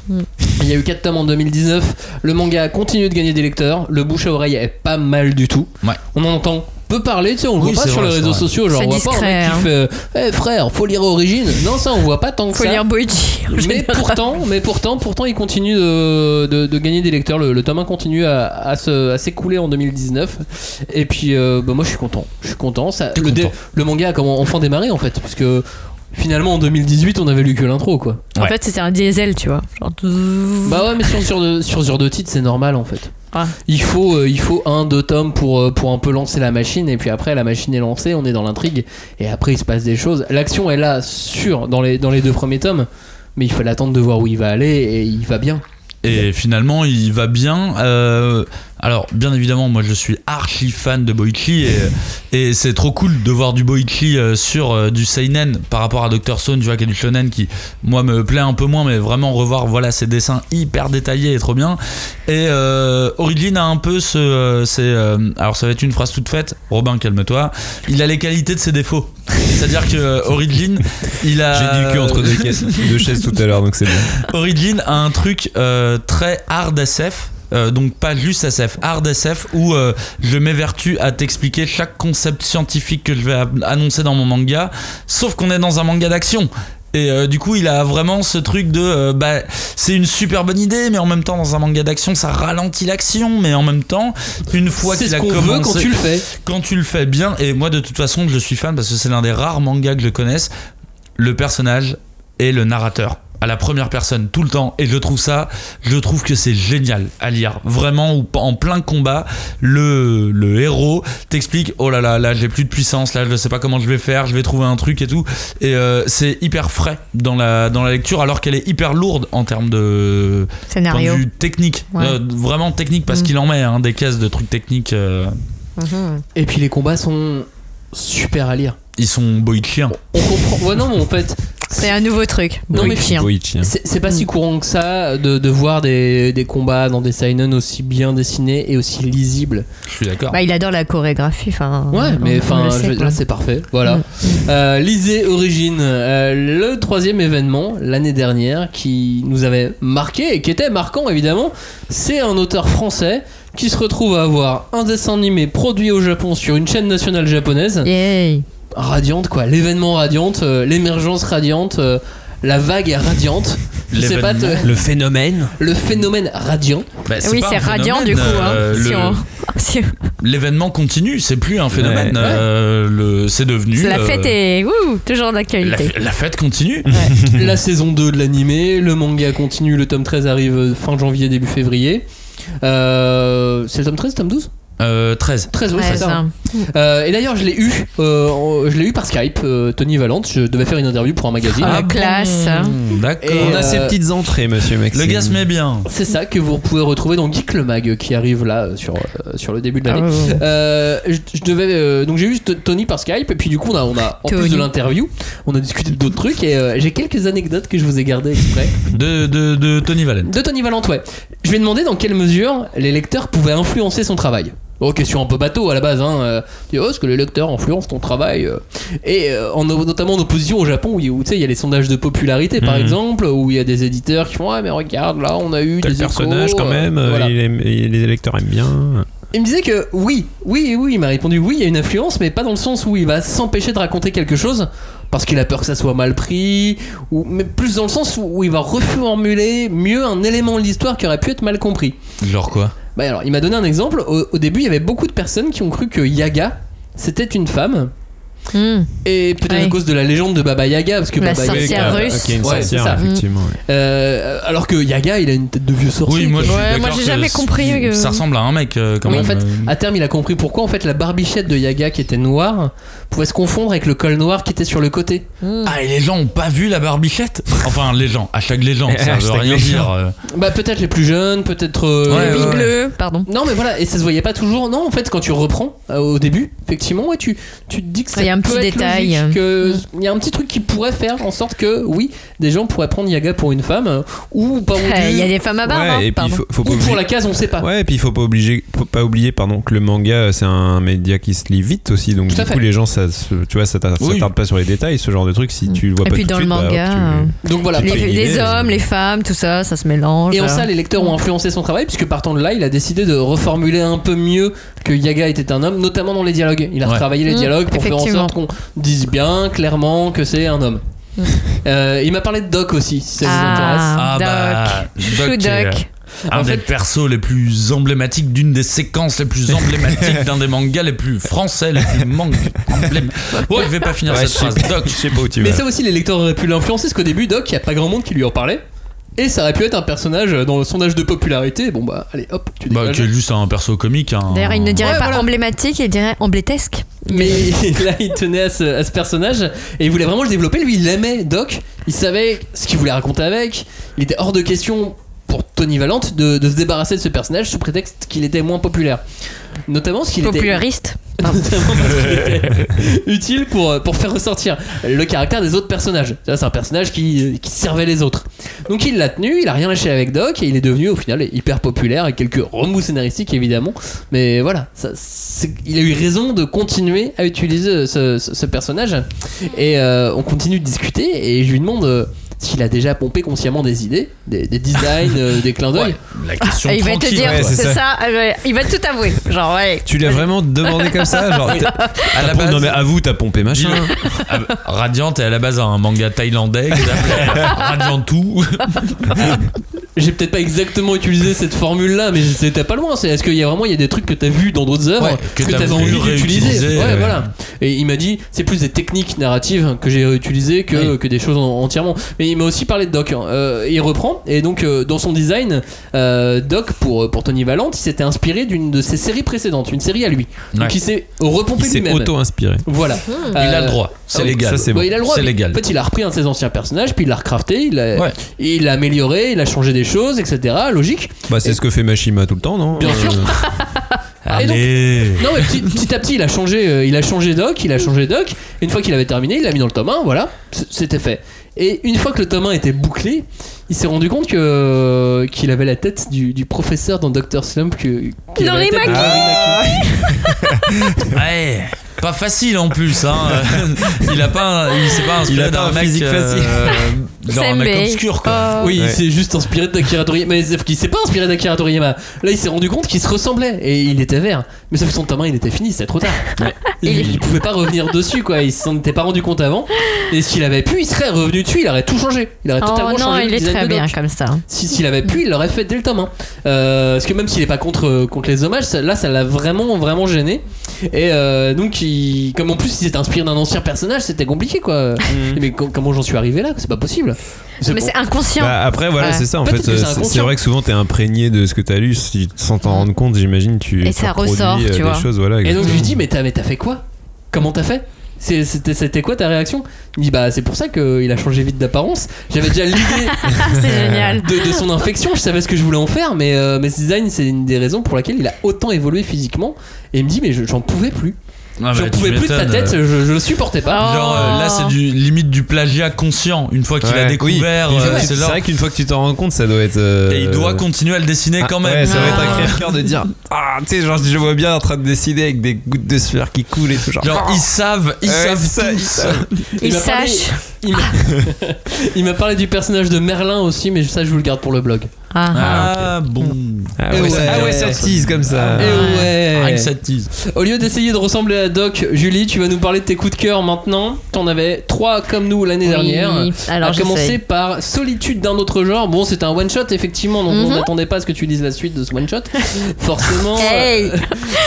Il y a eu 4 tomes en 2019. Le manga a continué de gagner des lecteurs. Le bouche à oreille est pas mal du tout. Ouais. On en entend peu parler, tu sais, on le Oui, voit pas sur vrai, les réseaux vrai. sociaux. Genre, on voit pas un mec discret, qui hein. fait Eh frère, faut lire Origine. Non, ça, on voit pas tant que Faut ça. lire Boichi. Mais pourtant, mais pourtant, pourtant, il continue de, de- de gagner des lecteurs. Le, le tome 1 continue à, à se- à s'écouler en 2019. Et puis, euh, bah, moi, je suis content. Je suis content. Ça, le, content. le manga a comment enfin démarré en fait, parce que finalement en 2018, on avait lu que l'intro, quoi. En Ouais. fait, c'était un diesel, tu vois. Genre. Bah ouais, mais sur, sur, de, sur ce genre de titre, c'est normal en fait. Ah. Il faut, euh, il faut un, deux tomes pour, euh, pour un peu lancer la machine, et puis après, la machine est lancée, on est dans l'intrigue, et après, il se passe des choses. L'action est là, sûr, dans les, dans les deux premiers tomes, mais il fallait attendre de voir où il va aller, et il va bien. Et finalement, il va bien. Euh, alors, bien évidemment, moi je suis archi fan de Boichi et, et c'est trop cool de voir du Boichi euh, sur euh, du Seinen par rapport à Dr. Stone, tu vois, qui est du Shonen qui, moi, me plaît un peu moins, mais vraiment revoir, voilà, ces dessins hyper détaillés et trop bien. Et euh, Origin a un peu ce. euh, c'est, euh, alors, ça va être une phrase toute faite, Robin, calme-toi. Il a les qualités de ses défauts. C'est-à-dire que Origin, il a. J'ai dit le cul entre deux, caisses, deux chaises tout à l'heure, donc c'est bon. Origin a un truc très hard SF. Euh, donc pas juste SF, hard SF où euh, je m'évertue à t'expliquer chaque concept scientifique que je vais annoncer dans mon manga, sauf qu'on est dans un manga d'action. Et euh, du coup, il a vraiment ce truc de euh, bah, c'est une super bonne idée, mais en même temps, dans un manga d'action, ça ralentit l'action, mais en même temps, une fois qu'il ce a commencé, veut quand tu le fais. quand tu le fais bien, et moi de toute façon je suis fan parce que c'est l'un des rares mangas que je connaisse, le personnage et le narrateur à la première personne tout le temps et je trouve ça je trouve que c'est génial à lire vraiment ou en plein combat le, le héros t'explique oh là là là j'ai plus de puissance là je sais pas comment je vais faire je vais trouver un truc et tout et euh, c'est hyper frais dans la dans la lecture alors qu'elle est hyper lourde en termes de point Scénario. de vue technique Ouais. Euh, vraiment technique parce Mm. qu'il en met hein, des caisses de trucs techniques euh, Mhm. Et puis les combats sont super à lire. ils sont boïchiens On comprend. Ouais, non, mais en fait, C'est un nouveau truc. Non, mais Boichi. Boichi, c'est c'est pas si courant que ça de, de voir des, des combats dans des seinen aussi bien dessinés et aussi lisibles. je suis d'accord Bah, il adore la chorégraphie. Enfin. Ouais, mais enfin, là c'est parfait. Voilà. Mm. Euh, lisez Origine, euh, le troisième événement l'année dernière qui nous avait marqué et qui était marquant évidemment. C'est un auteur français qui se retrouve à avoir un dessin animé produit au Japon sur une chaîne nationale japonaise. Yay. Radiante quoi, l'événement radiante, euh, l'émergence radiante. euh, la vague est radiante. Je sais pas, te-. Le phénomène le phénomène radiant. Bah, Oui, pas c'est un radiant phénomène, du coup. hein. euh, Si le- on- <laughs> si- L'événement continue, c'est plus un phénomène. Ouais. euh, le- c'est devenu. La euh, fête est ouh, toujours la, d'actualité. f- la fête continue. <laughs> la saison 2 de l'animé, le manga continue, le tome 13 arrive euh, fin janvier, début février. Euh, c'est le tome 13, tome 12 Euh, 13. 13, oui, Ouais, c'est ça. ça. Euh, et d'ailleurs, je l'ai eu, euh, en- je l'ai eu par Skype, euh, Tony Valente. Je devais faire une interview pour un magazine. Ah, classe. D'accord. Et, On a euh, ces petites entrées, monsieur Maxime. Le gars se met bien. C'est ça que vous pouvez retrouver dans Geek le Mag qui arrive là sur, euh, sur le début de l'année. Euh, je, je devais euh, donc j'ai eu Tony par Skype et puis du coup on a, on a en plus de l'interview on a discuté d'autres trucs et euh, j'ai quelques anecdotes que je vous ai gardées exprès De, de, de Tony Valent. de Tony Valente ouais je lui ai demandé dans quelle mesure les lecteurs pouvaient influencer son travail Oh, question un peu bateau à la base, hein. euh, dit, oh, est-ce que les lecteurs influencent ton travail euh Et euh, en, notamment en opposition au Japon, où, il- où, tu sais, il y a les sondages de popularité par Mhm. exemple, où il y a des éditeurs qui font, ouais, mais regarde, là, on a eu Tel des personnage, échos, quand même, euh, voilà. aime- les électeurs aiment bien. Il me disait que oui, oui, oui, il m'a répondu oui, il y a une influence, mais pas dans le sens où il va s'empêcher de raconter quelque chose parce qu'il a peur que ça soit mal pris, ou, mais plus dans le sens où, où il va reformuler mieux un élément de l'histoire qui aurait pu être mal compris. Genre quoi? Bah alors, il m'a donné un exemple. Au, au début, il y avait beaucoup de personnes qui ont cru que Yaga c'était une femme, Hmm. et peut-être Ouais. à cause de la légende de Baba Yaga, parce que La Baba Yaga- sorcière Ok, russe. ok, une Ouais, c'est sorcière, ça. effectivement. ouais. Euh, alors que Yaga, il a une tête de vieux sorcier. Oui, moi j'ai jamais compris que- Ça ressemble à un mec euh, quand Oui, même. en fait, à terme, il a compris pourquoi en fait la barbichette de Yaga qui était noire pouvait se confondre avec le col noir qui était sur le côté. Ah, et les gens ont pas vu la barbichette? Enfin, les gens, hashtag les gens, ça veut rien dire. euh. Bah peut-être les plus jeunes, peut-être. euh, Ouais, Le bleu, pardon. Non mais voilà, et ça se voyait pas toujours. Non, en fait, quand tu reprends euh, au début, effectivement, ouais, tu, tu te dis que a un petit détail. que Mm. Il y a un petit truc qui pourrait faire en sorte que, oui, des gens pourraient prendre Yaga pour une femme euh, ou pas Il y a des femmes à barbe. Ouais, hein, et puis il pardon. faut, faut pas Ou pour oublier. la case, on sait pas. Ouais, et puis il faut pas obliger, faut pas oublier, pardon, que le manga euh, c'est un média qui se lit vite aussi, donc Tout du coup fait. les gens, ça, tu vois, ça t'a- ça Oui. tarde pas sur les détails, ce genre de truc. Si tu le vois Et pas puis tout dans le suite, bah, manga, tu- euh, Donc voilà. Les, les hommes, les femmes, tout ça, ça se mélange. Et en ça, les lecteurs ont influencé son travail, puisque partant de là, il a décidé de reformuler un peu mieux que Yaga était un homme, notamment dans les dialogues. Il a Ouais. retravaillé les Mmh, dialogues pour faire en effectivement. Sorte qu'on dise bien, clairement, que c'est un homme. <laughs> Euh, il m'a parlé de Doc aussi, si ça vous intéresse. Ah, bah, Doc. Chou Doc, est, Doc. euh, un En des fait- persos les plus emblématiques d'une des séquences les plus emblématiques <laughs> d'un des mangas les plus français, les plus manga emblématiques. <laughs> Bon, je vais pas finir Ouais, cette phrase. Doc, je sais pas où tu Mais vas. ça aussi, les lecteurs auraient pu l'influencer, parce qu'au début, Doc, il n'y a pas grand monde qui lui en parlait. Et ça aurait pu être un personnage dans le sondage de popularité. Bon, bah, allez, hop, tu bah, dégages. qui est juste un perso comique. un- D'ailleurs, il ne dirait Ouais, pas voilà. emblématique, il dirait emblétesque. Mais <laughs> là, il tenait à ce, à ce personnage et il voulait vraiment le développer. Lui, il aimait Doc. Il savait ce qu'il voulait raconter avec. Il était hors de question pour Tony Valente de, de se débarrasser de ce personnage sous prétexte qu'il était moins populaire. Notamment parce qu'il était Populariste. <laughs> notamment <laughs> parce qu'il était utile pour, pour faire ressortir le caractère des autres personnages. C'est un personnage qui, qui servait les autres. Donc il l'a tenu, il a rien lâché avec Doc et il est devenu au final hyper populaire avec quelques remous scénaristiques évidemment. Mais voilà, ça, il a eu raison de continuer à utiliser ce, ce- ce personnage. Et euh, on continue de discuter et je lui demande euh, s'il a déjà pompé consciemment des idées, des, des designs, euh, des clins d'œil. Ouais, la question Et il va te dire, ouais, c'est ça. ça, euh, ouais, il va tout avouer. Genre, ouais. Tu l'as vraiment demandé comme ça genre, À la t'as pompé- base, Non mais avoue, t'as pompé machin. Ah Radiant est à la base un manga thaïlandais qui s'appelait <laughs> Radiant tout. <laughs> J'ai peut-être pas exactement utilisé cette formule là, mais c'était pas loin. C'est est-ce qu'il y a vraiment il y a des trucs que t'as vu dans d'autres œuvres Ouais, que que, t'as t'avais envie d'utiliser réutiliser, Ouais, voilà. Et il m'a dit c'est plus des techniques narratives que j'ai réutilisées que, Oui. que des choses en- entièrement. Mais il m'a aussi parlé de Doc. Euh, il reprend et donc euh, dans son design, euh, Doc pour pour Tony Valente, il s'était inspiré d'une de ses séries précédentes, une série à lui. Ouais. Donc il s'est repompé Il s'est lui-même. auto-inspiré. Voilà. Il a le droit, c'est ah légal. ça, il a le droit. C'est légal. En fait, il a repris un de ses anciens personnages, puis il l'a recrafté, il l'a Ouais. il l'a amélioré, il a changé des choses, etc. Logique. Bah c'est Et- ce que fait Mashima tout le temps, non Bien sûr. Euh, <laughs> Et donc- Allez. Non, mais petit, petit à petit, il a changé, euh, il a changé Doc, il a changé Doc. Et une fois qu'il avait terminé, il l'a mis dans le tome 1, voilà, c'était fait. Et une fois que le tome 1 était bouclé, il s'est rendu compte que qu'il avait la tête du, du professeur dans Dr Slump que Norimaki. Norimaki. <laughs> <laughs> Ouais. Pas facile en plus, hein. <laughs> il a pas, un- il s'est pas inspiré Il d'un un mec, physique facile. euh, genre un mec obscur quoi. Oh. Oui, il Ouais. s'est juste inspiré d'Akira Toriyama. Mais qu'il s'est pas inspiré d'Akira Toriyama. Là, il s'est rendu compte qu'il se ressemblait et il était vert. Mais sauf que son 1, il était fini, c'était trop tard. <laughs> Il, il pouvait pas revenir dessus, quoi. Il s'en était pas rendu compte avant. Et s'il avait pu, il serait revenu dessus, il aurait tout changé. Il aurait Oh totalement non, changé il le est très bien comme ça. Si s'il avait pu, il l'aurait fait dès le tome 1. Euh, parce que même s'il est pas contre, euh, contre les hommages, ça- là ça l'a vraiment vraiment gêné. Et euh, donc, il, comme en plus il s'était inspiré d'un ancien personnage, c'était compliqué quoi. <laughs> Mais co- comment j'en suis arrivé là? C'est pas possible. Mais bon. c'est inconscient. Bah, après voilà Ouais. c'est ça en Peut-être fait que c'est euh, c'est- c'est inconscient. vrai que souvent t'es imprégné de ce que t'as lu si, sans t'en rendre compte j'imagine tu Et tu ça reproduis, ressort, euh, tu des vois. choses voilà Et donc je lui dis mais t'as mais t'as fait quoi? Comment t'as fait? C'est- C'était c'était quoi ta réaction? Il me dit bah c'est pour ça qu'il a changé vite d'apparence. J'avais déjà l'idée <laughs> c'est génial. de, de son infection, je savais ce que je voulais en faire, mais, euh, mais ce design c'est une des raisons pour laquelle il a autant évolué physiquement. Et il me dit mais je- j'en pouvais plus. Ah bah, j'en tu pouvais plus de sa tête, je, je le supportais pas. Genre euh, là c'est du limite du plagiat conscient. Une fois qu'il a découvert, oui. euh, c'est vrai qu'une fois que tu t'en rends compte ça doit être euh, Et il doit continuer à le dessiner ah, quand même. ouais, ça va être Ah. un crève-cœur de dire ah tu sais genre je vois bien en train de dessiner avec des gouttes de sueur qui coulent et tout genre, Genre ils savent, ils Ouais, savent ça, tous. ils savent. Il m'a parlé- sache. Il m'a- <laughs> <laughs> il m'a parlé du personnage de Merlin aussi, mais ça je vous le garde pour le blog. Ah. Ah bon. ah, Eh ouais, ça, ouais. ah ouais ça tease comme ça Et Rien ouais. ça tease. Au lieu d'essayer de ressembler à Doc, Julie, tu vas nous parler de tes coups de cœur maintenant. T'en avais trois comme nous l'année Oui. dernière. Alors, à commencer par Solitude d'un autre genre. Bon, c'est un one shot effectivement, donc on Mhm. n'attendait pas à ce que tu lises la suite de ce one shot. <laughs> Forcément. Hey. euh,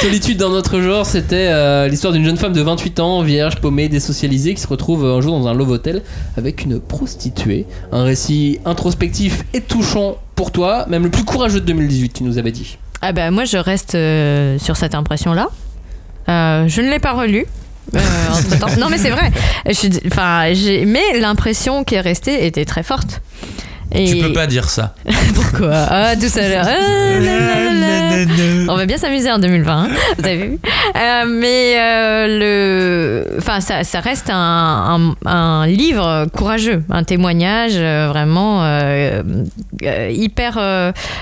Solitude d'un autre genre, c'était euh, l'histoire d'une jeune femme de 28 ans, vierge, paumée, désocialisée, qui se retrouve un jour dans un love hotel avec une prostituée. Un récit introspectif et touchant pour toi, même le plus courageux de 2018, tu nous avais dit. Ah bah moi je reste euh, sur cette impression-là. Euh, je ne l'ai pas relu. euh, <laughs> non mais c'est vrai. Je mais l'impression qui est restée était très forte. Et Tu peux pas dire ça. <laughs> pourquoi? Ah, tout à l'heure. Ah. On va bien s'amuser en 2020, hein, vous avez vu. Euh, mais euh, le, enfin, ça, ça reste un, un- un livre courageux, un témoignage euh, vraiment euh, hyper.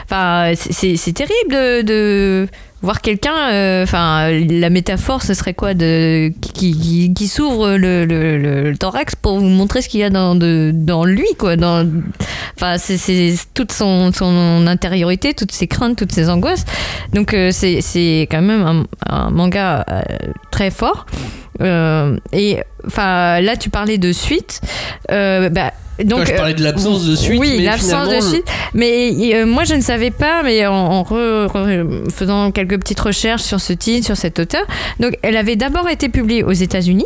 Enfin, c'est c'est terrible de. de voir quelqu'un, euh, enfin, la métaphore, ce serait quoi de qui, qui, qui s'ouvre le, le, thorax pour vous montrer ce qu'il y a dans, de, dans lui, quoi. Enfin, c'est- toute son, son intériorité, toutes ses craintes, toutes ses angoisses. Donc, euh, c'est quand même un, un manga euh, très fort. Euh, et enfin, là, tu parlais de suite. Euh, bah, donc, je parlais de l'absence de suite, oui, l'absence de suite. Mais euh, moi, je ne savais pas, mais en, en re- re- faisant quelques petites recherches sur ce titre, sur cet auteur, donc elle avait d'abord été publiée aux États-Unis.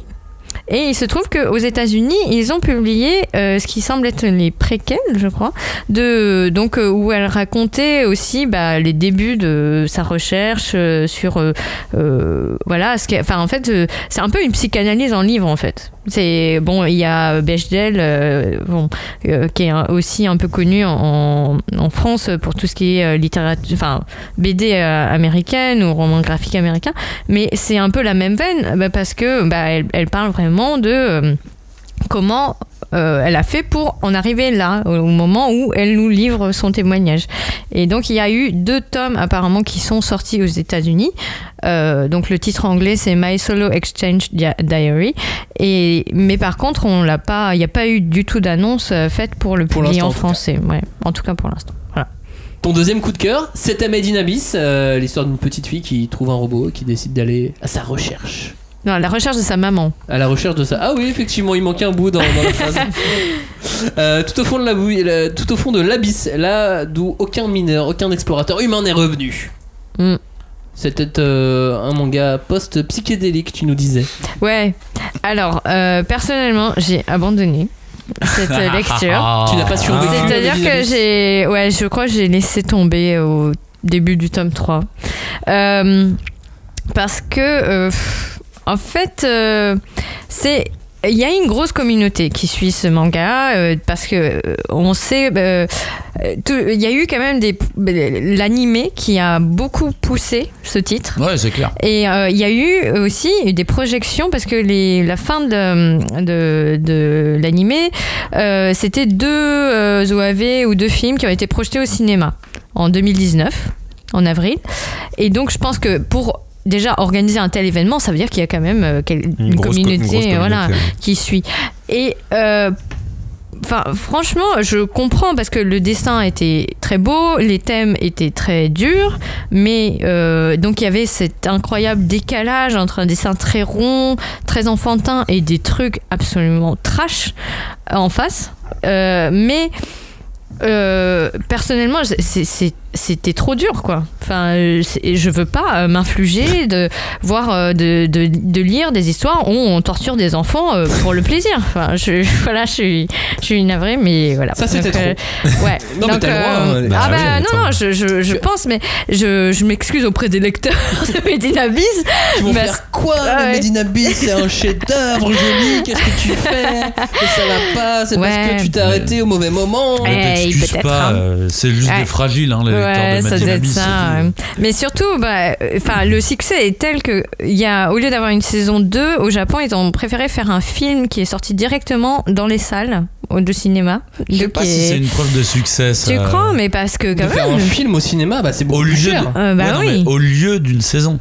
Et il se trouve qu'aux États-Unis, ils ont publié euh, ce qui semble être les préquels, je crois, de, donc, euh, où elle racontait aussi bah, les débuts de sa recherche euh, sur. voilà, enfin, en fait, c'est un peu une psychanalyse en livre, en fait. C'est bon, il y a Bechdel, qui est aussi un peu connu en, France pour tout ce qui est littérature, enfin BD américaine ou roman graphique américain, mais c'est un peu la même veine bah, parce que bah, elle, elle parle de euh, comment euh, elle a fait pour en arriver là, au moment où elle nous livre son témoignage. Et donc il y a eu deux tomes apparemment qui sont sortis aux États-Unis. Euh, donc le titre anglais c'est My Solo Exchange Dia- Diary. Et mais par contre on l'a pas, il n'y a pas eu du tout d'annonce faite pour le publier en français. Ouais, en tout cas pour l'instant. Voilà. Ton deuxième coup de cœur, c'est Made in Abyss, euh, l'histoire d'une petite fille qui trouve un robot et qui décide d'aller à sa recherche. Non, la recherche de sa maman. À la recherche de ça. Ah oui, effectivement, il manquait un bout dans, dans la phrase. <laughs> Euh, tout, au fond de la bouille- la- tout au fond de l'abysse, là d'où aucun mineur, aucun explorateur humain n'est revenu. Mm. C'était euh, un manga post-psychédélique, tu nous disais. Ouais. Alors euh, personnellement j'ai abandonné cette <laughs> lecture. Tu n'as pas survécu. à C'est-à-dire que j'ai. Ouais, je crois que j'ai laissé tomber au début du tome 3. Euh, parce que, euh, en fait, euh, c'est. Il y a une grosse communauté qui suit ce manga euh, parce que euh, on sait, euh, il y a eu quand même des l'animé qui a beaucoup poussé ce titre. Ouais, c'est clair. Et il y a eu aussi des projections parce que les, la fin de, de, de l'animé, c'était deux OAV ou deux films qui ont été projetés au cinéma en 2019, en avril. Et donc je pense que pour déjà organiser un tel événement, ça veut dire qu'il y a quand même euh, une, grosse co- communauté, une voilà, qui suit. Et euh, Enfin, franchement, je comprends parce que le dessin était très beau, les thèmes étaient très durs, mais euh, donc il y avait cet incroyable décalage entre un dessin très rond, très enfantin et des trucs absolument trash en face. Euh, mais euh, personnellement, c'est- c'était trop dur, quoi. Enfin, euh, je veux pas euh, m'infliger de voir, euh, de, de, de lire des histoires où on torture des enfants pour le plaisir. Enfin, je, <laughs> voilà, je suis, je suis navrée, mais voilà. Ça, c'était euh, Ouais. <laughs> Non, mais Donc, t'as le droit, euh, hein. Bah ah oui, bah attends. non, non, je, je, je pense, mais je, je m'excuse auprès des lecteurs <laughs> de Medina Abyss. Ils vont Mais- faire quoi Ah ouais. Made in Abyss C'est un chef-d'œuvre, joli. Qu'est-ce que tu fais? Et ça va pas. C'est Ouais. parce que tu t'es arrêté au mauvais moment. Ne Hey, t'excuse peut-être, pas, hein. c'est juste Ouais. des fragiles, hein, les Ouais, ça doit être ça. Mais surtout, bah, enfin, le succès est tel que il y a, au lieu d'avoir une saison 2 au Japon, ils ont préféré faire un film qui est sorti directement dans les salles de cinéma. Je sais pas si est- c'est une preuve de succès. ça. Tu crois, mais parce que De quand faire un film au cinéma, bah, c'est beaucoup Au plus lieu cher. de- Euh, bah Ouais, non, oui. mais au lieu d'une saison.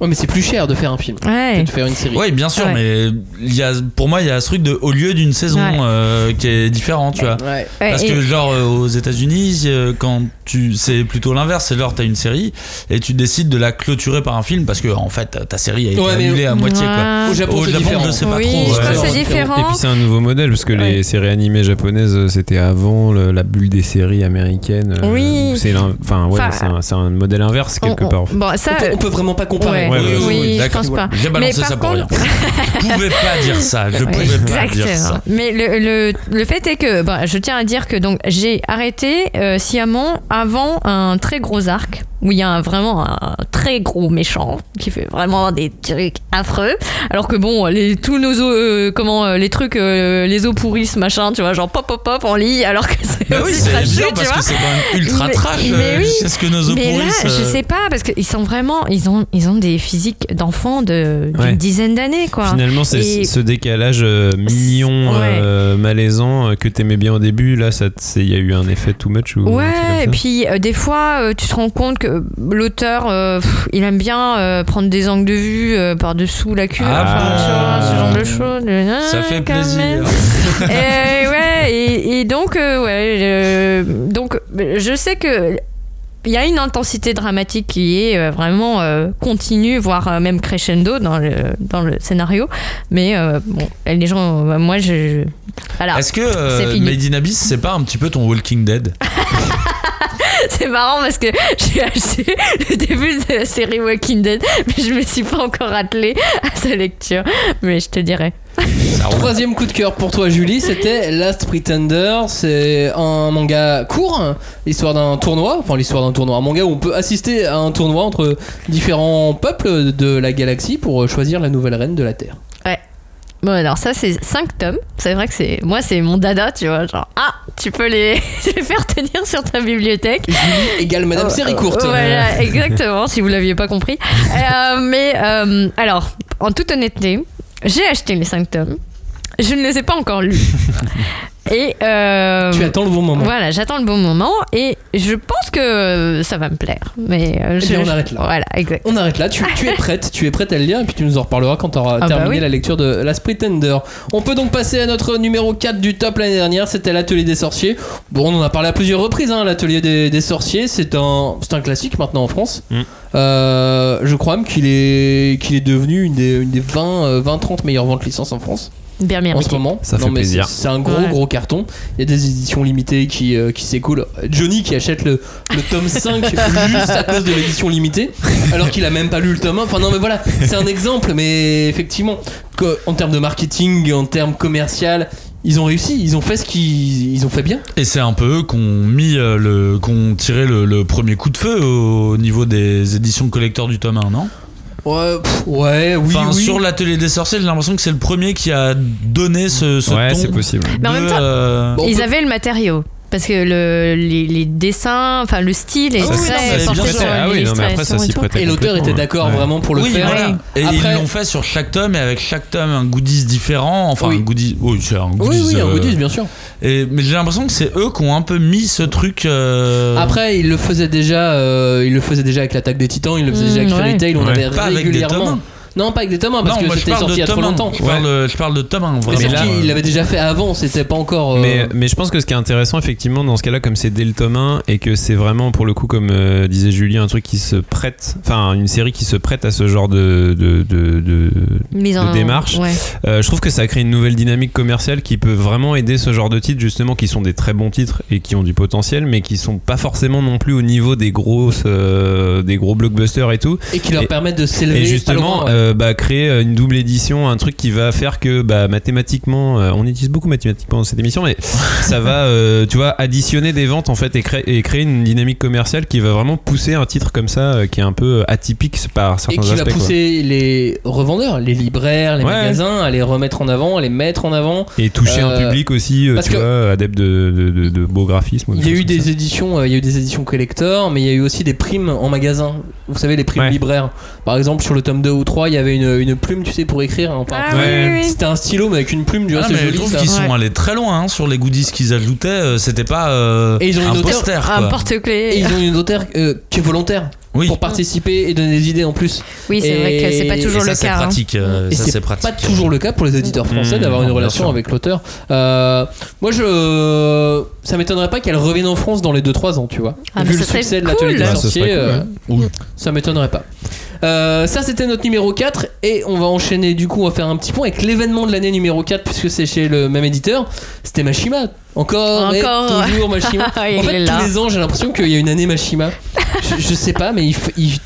Ouais, mais c'est plus cher de faire un film Ouais. que de faire une série. Oui, bien sûr, Ouais. mais il y a, pour moi, il y a ce truc de au lieu d'une saison Ouais. euh, qui est différent, tu vois. Parce que genre euh, aux États-Unis, euh, quand tu c'est plutôt l'inverse, c'est genre t'as une série et tu décides de la clôturer par un film parce que en fait ta série a été Ouais, mais- annulée à moitié quoi. Ouais. Au Japon, je sais pas Oui, trop. c'est différent. Et puis c'est un nouveau modèle parce que Ouais. les séries animées japonaises c'était avant le- la bulle des séries américaines. Oui. C'est l'in- enfin ouais, Enfin, c'est un, modèle inverse quelque On- on- part. Bon, ça. On peut, on peut vraiment pas comparer. Ouais, Ouais, oui, ouais, oui, je pense pas. J'ai balancé Mais par ça pour contre- rien. Je pouvais pas dire ça. Je pouvais pas dire Exactement. ça. Mais le, le, le fait est que bon, je tiens à dire que donc j'ai arrêté euh, sciemment avant un très gros arc où il y a un- vraiment un très gros méchant qui fait vraiment des trucs affreux. Alors que bon, les, tous nos os, euh, comment, euh, les trucs, euh, les os pourrissent, machin, tu vois, genre pop pop pop en lit, alors que c'est Bah oui, trashy, tu parce vois. que c'est quand même ultra Mais- trash. mais euh, oui. C'est ce que nos os Mais là, pourrissent. je euh, sais pas, parce qu'ils sont vraiment, ils ont, ils ont des physiques d'enfants de, d'une Ouais. dizaine d'années, quoi. Finalement, c'est ce décalage euh, mignon, Ouais. euh, malaisant que t'aimais bien au début. Là, il y a eu un effet too much. Ou Ouais, et puis des fois, tu te rends compte que l'auteur, euh, il aime bien euh, prendre des angles de vue euh, par-dessous la queue, Ah enfin, bon tu vois, ce genre de choses. Ça fait Quand plaisir. <laughs> et, ouais, et, et donc, euh, ouais, euh, donc, je sais que il y a une intensité dramatique qui est euh, vraiment euh, continue, voire euh, même crescendo dans le, dans le scénario. Mais euh, bon, les gens, euh, moi, je. je- voilà. Est-ce que euh. Made in Abyss, c'est pas un petit peu ton Walking Dead? <laughs> <laughs> C'est marrant parce que j'ai acheté le début de la série Walking Dead, mais je me suis pas encore attelée à sa lecture. Mais je te dirai. Troisième coup de cœur pour toi, Julie, c'était Last Pretender. C'est un manga court, l'histoire d'un tournoi, enfin l'histoire d'un tournoi, un manga où on peut assister à un tournoi entre différents peuples de la galaxie pour choisir la nouvelle reine de la Terre. Bon, alors ça, c'est 5 tomes. C'est vrai que c'est. Moi, c'est mon dada, tu vois. Genre, ah, tu peux les, <laughs> les faire tenir sur ta bibliothèque. Julie égale Madame Oh, Série Courte. Voilà, <laughs> exactement, si vous l'aviez pas compris. Euh, mais euh, alors, en toute honnêteté, j'ai acheté les 5 tomes. Je ne les ai pas encore lus. <laughs> Et euh, Tu attends le bon moment. Voilà, j'attends le bon moment et je pense que ça va me plaire. Mais euh, Eh je- bien, on arrête là. Voilà, exact. On arrête là, tu, tu es prête, tu es prête à le lire et puis tu nous en reparleras quand tu auras Ah bah terminé oui. la lecture de Last Pretender. On peut donc passer à notre numéro 4 du top l'année dernière, c'était l'atelier des sorciers. Bon, on en a parlé à plusieurs reprises, hein, l'atelier des, des sorciers, c'est un, c'est un classique maintenant en France. Mm. Euh, je crois même qu'il est, qu'il est devenu une des, une des 20, euh, 20-30 meilleures ventes licences en France Bien en ce moment. Ça fait mais plaisir. c'est- un gros Ouais. gros carton. Il y a des éditions limitées qui, euh, qui s'écoulent. Johnny qui achète le, le tome <laughs> 5 juste à cause de l'édition limitée, alors qu'il a même pas lu le tome 1. Enfin non mais voilà, c'est un exemple, mais effectivement, que- en termes de marketing, en termes commercial, ils ont réussi, ils ont fait ce qu'ils ils ont fait bien. Et c'est un peu eux qui ont mis euh, le, qu'on tiré le, le premier coup de feu au niveau des éditions collector du tome 1, non? Ouais, pff, ouais, oui, Enfin, oui. sur l'atelier des sorciers, j'ai l'impression que c'est le premier qui a donné ce, ce Ouais, ton. c'est possible. Mais en même temps, euh, Ils avaient le matériau. Parce que le, les, les dessins, enfin le style est Ah oui, très porté sur. Ah oui, non, mais après, ça l'illustration s'y et l'auteur était d'accord Ouais. vraiment pour le oui, faire. voilà. Et Après- ils l'ont fait sur chaque tome et avec chaque tome un goodies différent. Enfin, Oui. un goodies. Oui, c'est un Oui, goodies. oui, un euh, goodies, bien sûr. Et, mais j'ai l'impression que c'est eux qui ont un peu mis ce truc. euh, Après, il le faisait déjà, euh, il le faisait déjà avec l'attaque des Titans, il le faisait Mm, déjà avec Fairy ouais. Tail, on Ouais. avait Pas avec des régulièrement. tomes. Non, pas avec des tomes, parce non, que c'était sorti il y a trop tome 1. longtemps. Je parle, de- je parle de tome 1, Mais là- qu'il l'avait déjà fait avant, c'était pas encore. euh, Mais, mais je pense que ce qui est intéressant effectivement dans ce cas-là, comme c'est dès le tome 1 et que c'est vraiment pour le coup, comme euh, disait Julie, un truc qui se prête, enfin une série qui se prête à ce genre de, de, de, de- Mise de en- démarche. ouais. Euh, je trouve que ça crée une nouvelle dynamique commerciale qui peut vraiment aider ce genre de titres justement qui sont des très bons titres et qui ont du potentiel mais qui sont pas forcément non plus au niveau des grosses euh, des gros blockbusters et tout et qui leur Et- permettent de s'élever. et pas justement loin, ouais. Euh, bah, créer une double édition un truc qui va faire que bah, mathématiquement euh, on utilise beaucoup mathématiquement dans cette émission mais ça va <laughs> euh, tu vois additionner des ventes en fait et, créer- et créer une dynamique commerciale qui va vraiment pousser un titre comme ça euh, qui est un peu atypique par et certains qui va quoi. pousser les revendeurs, les libraires, les Ouais. magasins à les remettre en avant, à les mettre en avant. et toucher un Euh, public aussi euh, tu vois adepte de, de, de- de beau graphisme Il y a eu ça. des éditions, euh, il y a eu des éditions collector, mais il y a eu aussi des primes en magasin. Vous savez les primes Ouais. libraires. Par exemple sur le tome 2 ou 3, il y avait une, une plume, tu sais, pour écrire. hein, Ah oui, Ouais. oui, oui. C'était un stylo mais avec une plume, vois, Ah, je trouve qu'ils sont Ouais. allés très loin hein, sur les goodies qu'ils ajoutaient. euh, C'était pas euh, Et ils ont une un auteur- poster. Un porte-clés. Ils ont une auteur euh, qui est volontaire Oui. pour participer et donner des idées en plus. Oui, c'est vrai que c'est pas toujours Et ça, le c'est cas. hein. pratique. euh, Et ça, c'est c'est pratique. pas toujours le cas pour les éditeurs français Mmh, d'avoir une relation avec l'auteur. Euh, moi, je, ça m'étonnerait pas qu'elle revienne en France dans les 2-3 ans, tu vois. Ah, Vu le succès de l'atelier cool. des sorciers, cool, euh, ça m'étonnerait pas. Euh, ça, c'était notre numéro 4 et on va enchaîner. Du coup, on va faire un petit point avec l'événement de l'année numéro 4 puisque c'est chez le même éditeur. C'était Mashima. Encore, et Encore. toujours <laughs> Mashima. En fait, tous les ans, j'ai l'impression qu'il y a une année Mashima. Je, je sais pas, mais il, il-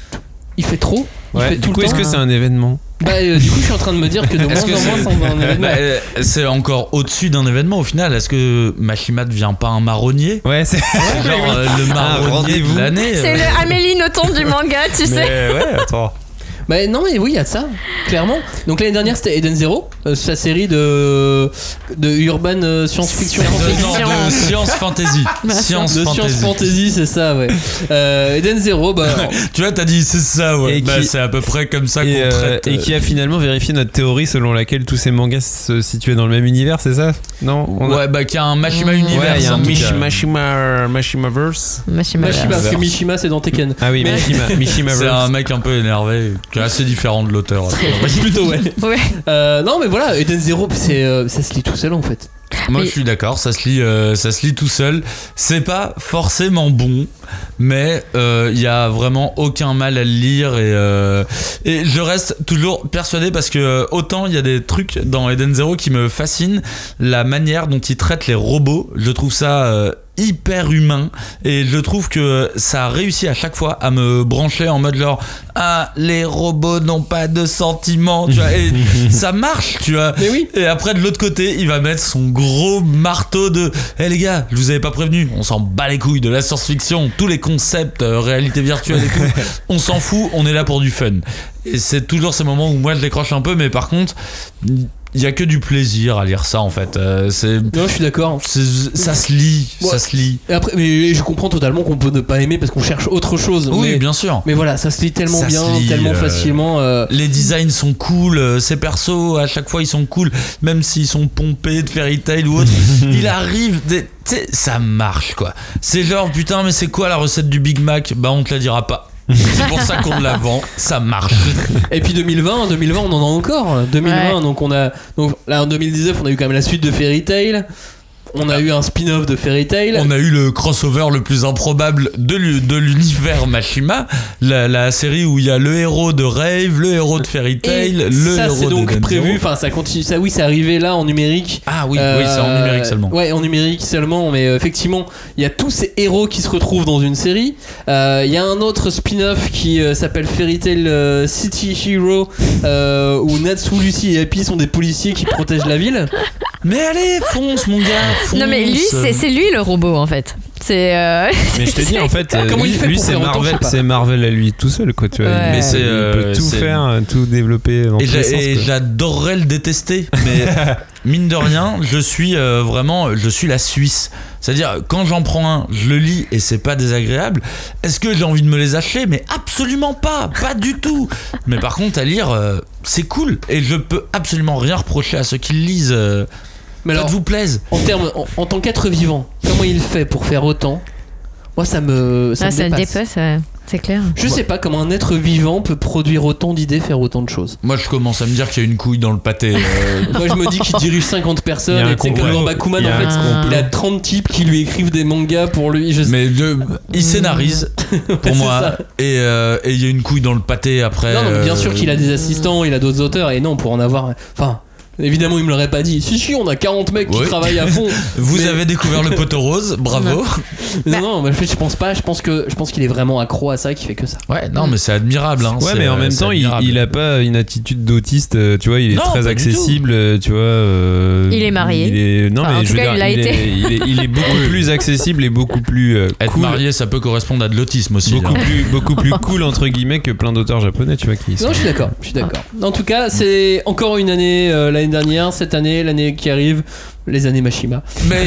il fait trop. Il Ouais, fait du tout coup, le est-ce temps. que c'est un événement Bah, euh, du coup, je suis en train de me dire que de moins en moins, c'est- ça en va un événement. Bah, euh, c'est encore au-dessus d'un événement au final. Est-ce que Machima devient pas un marronnier Ouais, c'est. Genre euh, le <laughs> marronnier rendez-vous. de l'année C'est euh. le Amélie Nothomb du manga, tu sais. Ouais, attends. Bah non mais oui il y a de ça clairement donc l'année dernière c'était Eden Zero euh, sa série de de urban euh, science-fiction De- non, de science fantasy. <laughs> Science de fantasy. science fantasy c'est ça ouais euh, Eden Zero bah <laughs> Tu vois, t'as dit c'est ça, ouais. Et Bah, qui- c'est à peu près comme ça qu'on Et, euh, traite. et qui a finalement vérifié notre théorie selon laquelle tous ces mangas se situaient dans le même univers, c'est ça? Non On a- Ouais, bah, qui a un Machima Ouais, univers. Ouais, il y a en un tout Mish- cas. Mashima, Mashimaverse. Machima. Mishima parce que Mishima c'est dans Tekken Ah oui, Mais- <laughs> Mishima, C'est un mec un peu énervé, qui est assez différent de l'auteur. <laughs> plutôt ouais Ouais. Euh, non mais voilà Eden Zero c'est euh, ça se lit tout seul en fait Moi, Mais- je suis d'accord, ça se lit, euh, ça se lit tout seul. C'est pas forcément bon, mais euh, il y a vraiment aucun mal à le lire et euh, et je reste toujours persuadé parce que autant il y a des trucs dans Eden Zero qui me fascinent, la manière dont il traite les robots, je trouve ça. Hyper humain. Et je trouve que ça a réussi à chaque fois à me brancher en mode genre ah les robots n'ont pas de sentiments tu vois. Et <laughs> ça marche tu vois. Mais oui. Et après, de l'autre côté, il va mettre son gros marteau de Eh les gars, je vous avais pas prévenu, on s'en bat les couilles de la science-fiction, tous les concepts, euh, réalité virtuelle et tout, <laughs> on s'en fout, on est là pour du fun. Et c'est toujours ces moments où moi je décroche un peu, mais par contre, il y a que du plaisir à lire ça en fait. Euh, c'est. non je suis d'accord Ça se lit, Ouais. ça se lit. et après mais je comprends totalement qu'on peut ne pas aimer parce qu'on cherche autre chose Oui, mais, bien sûr. mais voilà ça se lit tellement Ça bien lit, tellement euh, facilement euh, Les designs sont cool, euh, ces persos à chaque fois ils sont cool, même s'ils sont pompés de fairy tail ou autre. <laughs> il arrive, des- ça marche quoi. C'est genre putain, mais c'est quoi la recette du Big Mac? Bah on te la dira pas. <laughs> C'est pour ça qu'on la vend, ça marche. Et puis 2020, 2020 on en a encore. 2020, Ouais. donc on a donc là en 2019 on a eu quand même la suite de Fairy Tail. On a eu un spin-off de Fairy Tail. On a eu le crossover le plus improbable de l'u- de l'univers Mashima, la, la série où il y a le héros de Rave, le héros de Fairy Et Tail, le ça héros c'est donc de prévu. Enfin ça continue. Ça oui, c'est arrivé là en numérique. Ah oui, Euh, oui, c'est en numérique seulement. Ouais, en numérique seulement, mais euh, effectivement, il y a tous ces héros qui se retrouvent dans une série. Euh, Il y a un autre spin-off qui euh, s'appelle Fairy Tail euh, City Hero, euh, où Natsu, Lucy et Happy sont des policiers qui protègent la ville. Mais allez, fonce mon gars, fonce. Non mais lui, c'est lui le robot en fait. C'est. euh, <laughs> Mais je te dis en fait, <laughs> euh, Comment lui, c'est Marvel, c'est Marvel à lui tout seul quoi. Tu vois. Ouais. Il- Mais c'est, il euh, peut tout faire, tout développer dans Et j'adorerais le détester, mais <laughs> mine de rien, je suis euh, vraiment, je suis la Suisse. C'est-à-dire, quand j'en prends un, je le lis et c'est pas désagréable. Est-ce que j'ai envie de me les acheter? Mais absolument pas, pas du tout. Mais par contre, à lire, euh, c'est cool et je peux absolument rien reprocher à ceux qui le lisent. Euh, Mais alors, Faites-vous plaise. en, termes, en, en tant qu'être vivant, comment il fait pour faire autant? Moi, ça me, ça Ah, me ça dépasse. dépasse, ouais. c'est clair. Je sais pas comment un être vivant peut produire autant d'idées, faire autant de choses. Moi, je commence à me dire qu'il y a une couille dans le pâté. euh, <laughs> Moi, je me dis qu'il dirige 50 Il y personnes Bakuman, Il a en un fait, complot. il a 30 types qui lui écrivent des mangas pour lui. Je sais. mais il scénarise <laughs> pour moi euh, et il y a une couille dans le pâté après. Non, non, mais bien euh, sûr qu'il a des assistants, il a d'autres auteurs, et non, pour en avoir. Enfin, évidemment, il me l'aurait pas dit. Si, si, on a 40 mecs qui Oui. travaillent à fond. <laughs> Vous Mais- avez découvert le poteau rose, <laughs> bravo. Non, <laughs> non, mais en fait, je pense pas. Je pense que je pense qu'il est vraiment accro à ça, qui fait que ça. Ouais, non, mais c'est admirable. Hein. Ouais, mais en même temps, il, il a pas une attitude d'autiste, euh, tu vois, il est Non, très accessible, euh, tu vois. euh, Il est marié. il est- non, Enfin, en mais tout je veux cas, dire, il l'a il, été. est, il, est, il est beaucoup plus accessible et beaucoup plus euh, Être marié, ça peut correspondre à de l'autisme aussi. Beaucoup hein. plus, beaucoup plus cool entre guillemets que plein d'auteurs japonais, tu vois, qui Non, je suis d'accord. Je suis d'accord. En tout cas, c'est encore une année euh, l'année dernière, cette année, l'année qui arrive, les années Mashima. Mais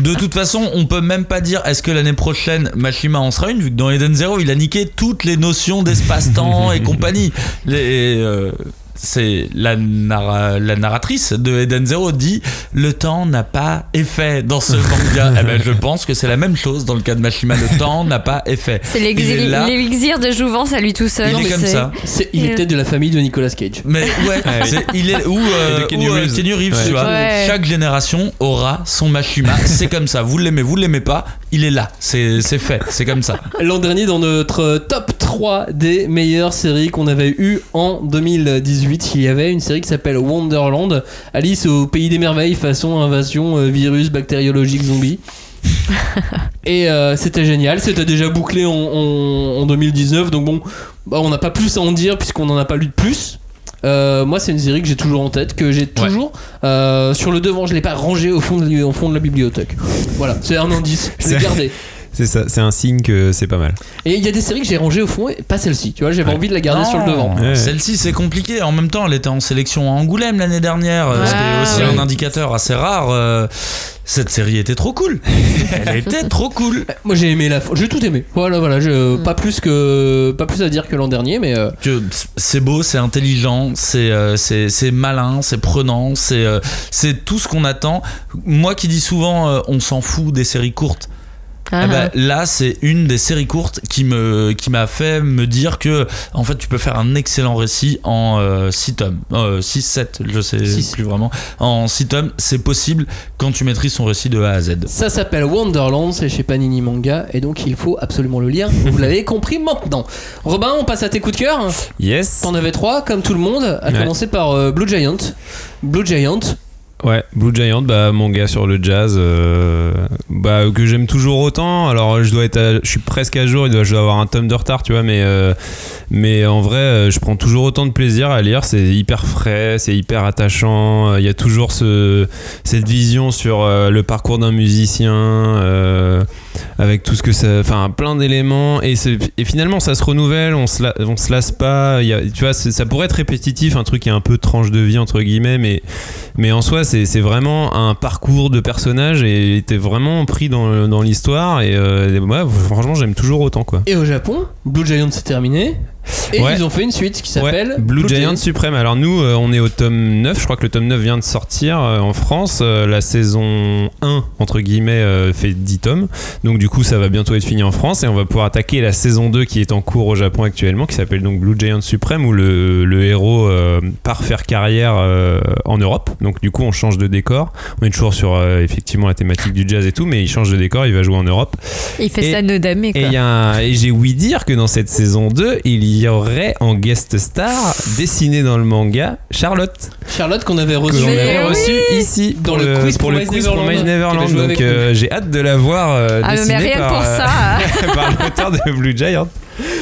de toute façon, on peut même pas dire est-ce que l'année prochaine Mashima en sera une, vu que dans Eden Zero, il a niqué toutes les notions d'espace-temps et compagnie. Les, euh, c'est la, narra- la narratrice de Eden Zero dit le temps n'a pas effet dans ce <laughs> manga. eh ben, je pense que c'est la même chose dans le cas de Mashima. Le temps n'a pas effet. C'est l'élixir de jouvence à lui tout seul. Il est comme ça. Il est peut-être de la famille de Nicolas Cage. Mais ouais, <laughs> il est ou, euh, Kenny ou, euh, Reeves. Kenny Reeves, Ouais. tu vois. Ouais. Chaque génération aura son Mashima. c'est comme ça. Vous l'aimez, vous l'aimez pas, il est là. C'est c'est fait. C'est comme ça. L'an dernier, dans notre top 3 des meilleures séries qu'on avait eues en 2018, il y avait une série qui s'appelle Wonderland, Alice au pays des merveilles façon invasion euh, virus bactériologique zombie. <laughs> Et euh, c'était génial, c'était déjà bouclé en, en- en 2019, donc bon, bah, on n'a pas plus à en dire puisqu'on n'en a pas lu de plus. Euh, moi, c'est une série que j'ai toujours en tête, que j'ai toujours euh, sur le devant. Je l'ai pas rangé au fond de, au fond de la bibliothèque. Voilà, c'est un indice. Je l'ai gardé. <laughs> C'est ça, c'est un signe que c'est pas mal. Et il y a des séries que j'ai rangées au fond, et pas celle-ci. Tu vois, j'avais envie de la garder Non, sur le devant. Ouais. Celle-ci, c'est compliqué. En même temps, elle était en sélection à Angoulême l'année dernière, euh, ce qui est aussi Ouais. un indicateur assez rare. euh, Cette série était trop cool. <laughs> Elle était trop cool. Moi, j'ai aimé la. J'ai tout aimé. Voilà, voilà. je- Pas plus que, pas plus à dire que l'an dernier, mais. euh, c'est beau, c'est intelligent, c'est euh, c'est c'est malin, c'est prenant, c'est euh, c'est tout ce qu'on attend. Moi qui dis souvent, euh, on s'en fout des séries courtes. Ah, Eh ben, là, c'est une des séries courtes qui me qui m'a fait me dire que en fait, tu peux faire un excellent récit en 6 tomes, 6 7, je sais Six. plus vraiment. En 6 tomes, c'est possible quand tu maîtrises son récit de A à Z. Ça s'appelle Wonderland, c'est chez Panini Manga, et donc il faut absolument le lire. Vous l'avez <laughs> compris maintenant. Robin, on passe à tes coups de cœur. Yes. T'en avais trois, comme tout le monde, à Ouais. commencer par euh, Blue Giant. Blue Giant, Ouais, Blue Giant, bah mon gars sur le jazz, euh, bah que j'aime toujours autant. Alors je dois être, à- je suis presque à jour, je dois avoir un tome de retard, tu vois, mais euh, mais en vrai, euh, je prends toujours autant de plaisir à lire. C'est hyper frais, c'est hyper attachant. Il y a toujours ce cette vision sur le parcours d'un musicien. Avec tout ce que ça enfin plein d'éléments et, et finalement ça se renouvelle on se, se lasse pas tu vois ça pourrait être répétitif un truc qui est un peu tranche de vie entre guillemets mais en soi c'est vraiment un parcours de personnage et t'es vraiment pris dans, l'histoire et euh, ouais, franchement j'aime toujours autant quoi et au Japon, Blue Giant c'est terminé. Et Ouais. ils ont fait une suite qui s'appelle Ouais, Blue, Giant Supreme. Alors nous, euh, on est au tome 9. Je crois que le tome 9 vient de sortir euh, en France. Euh, la saison 1, entre guillemets, euh, fait 10 tomes. Donc du coup, ça va bientôt être fini en France. Et on va pouvoir attaquer la saison 2 qui est en cours au Japon actuellement, qui s'appelle donc Blue Giant Supreme, où le, le héros euh, part faire carrière euh, en Europe. Donc du coup, on change de décor. On est toujours sur euh, effectivement la thématique du jazz et tout, mais il change de décor, il va jouer en Europe. Il fait Et- ça nodamé quoi. Et, et j'ai ouï dire que dans cette saison 2, il y aurait en guest star, dessinée dans le manga, Charlotte. Charlotte qu'on avait Que reçue oui. ici Dans le quiz pour pour le quiz pour Neverland, Neverland. Donc euh, j'ai hâte de la voir euh, Ah, mais dessinée rien par, pour euh, ça. <laughs> par l'auteur de Blue Giant.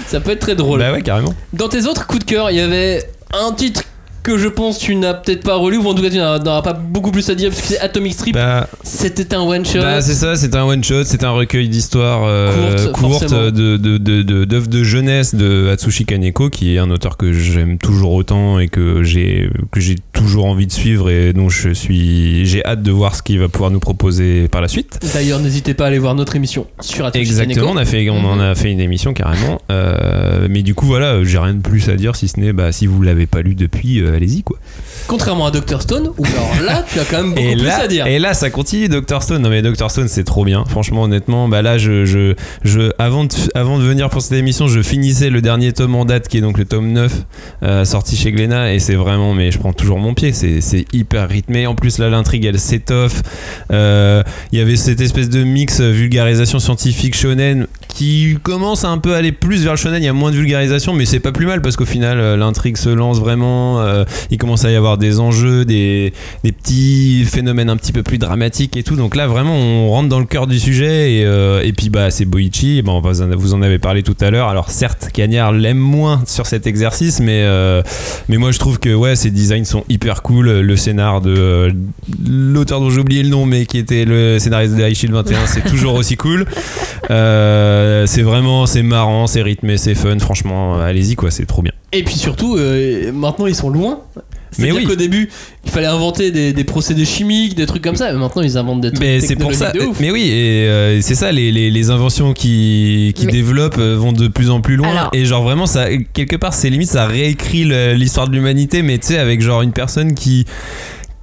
Ça peut être très drôle. Bah ouais, carrément. Dans tes autres coups de cœur, il y avait un titre que je pense tu n'as peut-être pas relu, ou en tout cas tu n'auras pas beaucoup plus à dire, parce que c'est Atomic Strip. Bah, C'était un one-shot. Bah, c'est ça, c'est un one shot, c'est un recueil d'histoires euh, Courte, courtes forcément. de de, de, de- d'œuvres de jeunesse de Atsushi Kaneko, qui est un auteur que j'aime toujours autant et que j'ai que j'ai toujours envie de suivre et dont je suis j'ai hâte de voir ce qu'il va pouvoir nous proposer par la suite. D'ailleurs, n'hésitez pas à aller voir notre émission sur Atomic Exactement, on a fait, on en a fait une émission carrément. Euh, mais du coup, voilà, j'ai rien de plus à dire si ce n'est, bah, si vous l'avez pas lu depuis, euh, allez-y quoi. Contrairement à Dr Stone, où alors là, tu as quand même beaucoup Et plus là, à dire. et là, ça continue, Dr Stone. Non mais Dr Stone, c'est trop bien. Franchement, honnêtement, bah là, je, je, je, avant de, avant de venir pour cette émission, je finissais le dernier tome en date, qui est donc le tome 9, euh, sorti chez Glénat, et c'est vraiment, mais je prends toujours mon pied. C'est, hyper rythmé. En plus, là, l'intrigue, elle s'étoffe. Euh, Il y avait cette espèce de mix euh, vulgarisation scientifique shonen qui commence à un peu aller plus vers le shonen. Il y a moins de vulgarisation, mais c'est pas plus mal parce qu'au final, euh, l'intrigue se lance vraiment. euh, il commence à y avoir des enjeux, des, petits phénomènes un petit peu plus dramatiques et tout. Donc là, vraiment, on rentre dans le cœur du sujet. Et, euh, et puis, bah, c'est Boichi. Bon, vous en- avez parlé tout à l'heure. Alors, certes, Cagnard l'aime moins sur cet exercice, mais, mais moi, je trouve que ouais, ses designs sont hyper cool. Le scénar de l'auteur dont j'ai oublié le nom, mais qui était le scénariste de High Shield 21, c'est toujours aussi cool. C'est vraiment, c'est marrant, c'est rythmé, c'est fun. Franchement, allez-y, quoi, c'est trop bien. Et puis surtout, euh, maintenant ils sont loin. Mais oui. qu'au début, il fallait inventer des, des procédés chimiques, des trucs comme ça. Mais maintenant, ils inventent des trucs Mais c'est pour ça. technologiques de ouf. Mais oui, et euh, c'est ça, les, les, les inventions qui, qui Mais- développent euh, vont de plus en plus loin. Alors- et genre vraiment, ça, quelque part, c'est limite, ça réécrit l'histoire de l'humanité, mais tu sais, avec genre une personne qui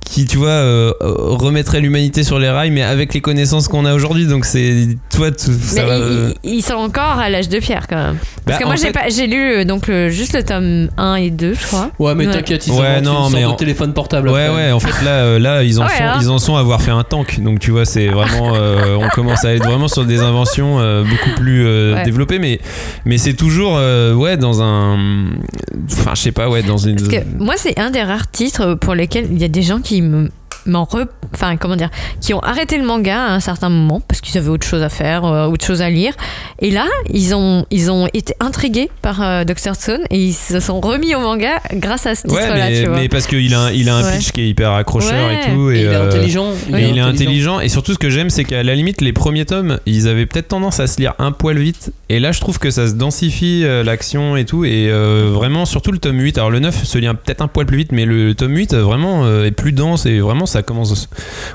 qui tu vois euh, euh, remettrait l'humanité sur les rails mais avec les connaissances qu'on a aujourd'hui donc c'est toi tout- ça Mais va ils, euh, ils sont encore à l'âge de pierre quand même. Parce Bah, que moi j'ai pas j'ai lu euh, donc le- juste le tome 1 et 2 je crois. Ouais, mais Ouais. t'inquiète, ils Ouais, non, mais en- de téléphone portable. Ouais, après. ouais, en fait, là, euh, là ils, en Ouais, sont, hein. ils en sont à avoir fait un tank. Donc, tu vois, c'est vraiment. <laughs> euh, on commence à être vraiment sur des inventions euh, beaucoup plus euh, Ouais. développées. Mais, mais c'est toujours, euh, ouais, dans un. Enfin, je sais pas, ouais, dans une. Parce que moi c'est un des rares titres pour lesquels il y a des gens qui re- enfin comment dire, qui ont arrêté le manga à un certain moment parce qu'ils avaient autre chose à faire, euh, autre chose à lire. Et là, ils ont ils ont été intrigués par euh, Dr Stone et ils se sont remis au manga grâce à ce Ouais, titre-là, mais, tu vois. mais parce qu'il a, un- il a un Ouais. pitch qui est hyper accrocheur Ouais. et tout. Et, Et il est euh, intelligent. Et il est intelligent. Et surtout, ce que j'aime, c'est qu'à la limite, les premiers tomes, ils avaient peut-être tendance à se lire un poil vite. Et là, je trouve que ça se densifie euh, l'action et tout. Et euh, vraiment, surtout le tome 8. Alors, le 9 se lit peut-être un poil plus vite, mais le tome 8, euh, vraiment, est plus dense. Et vraiment, ça commence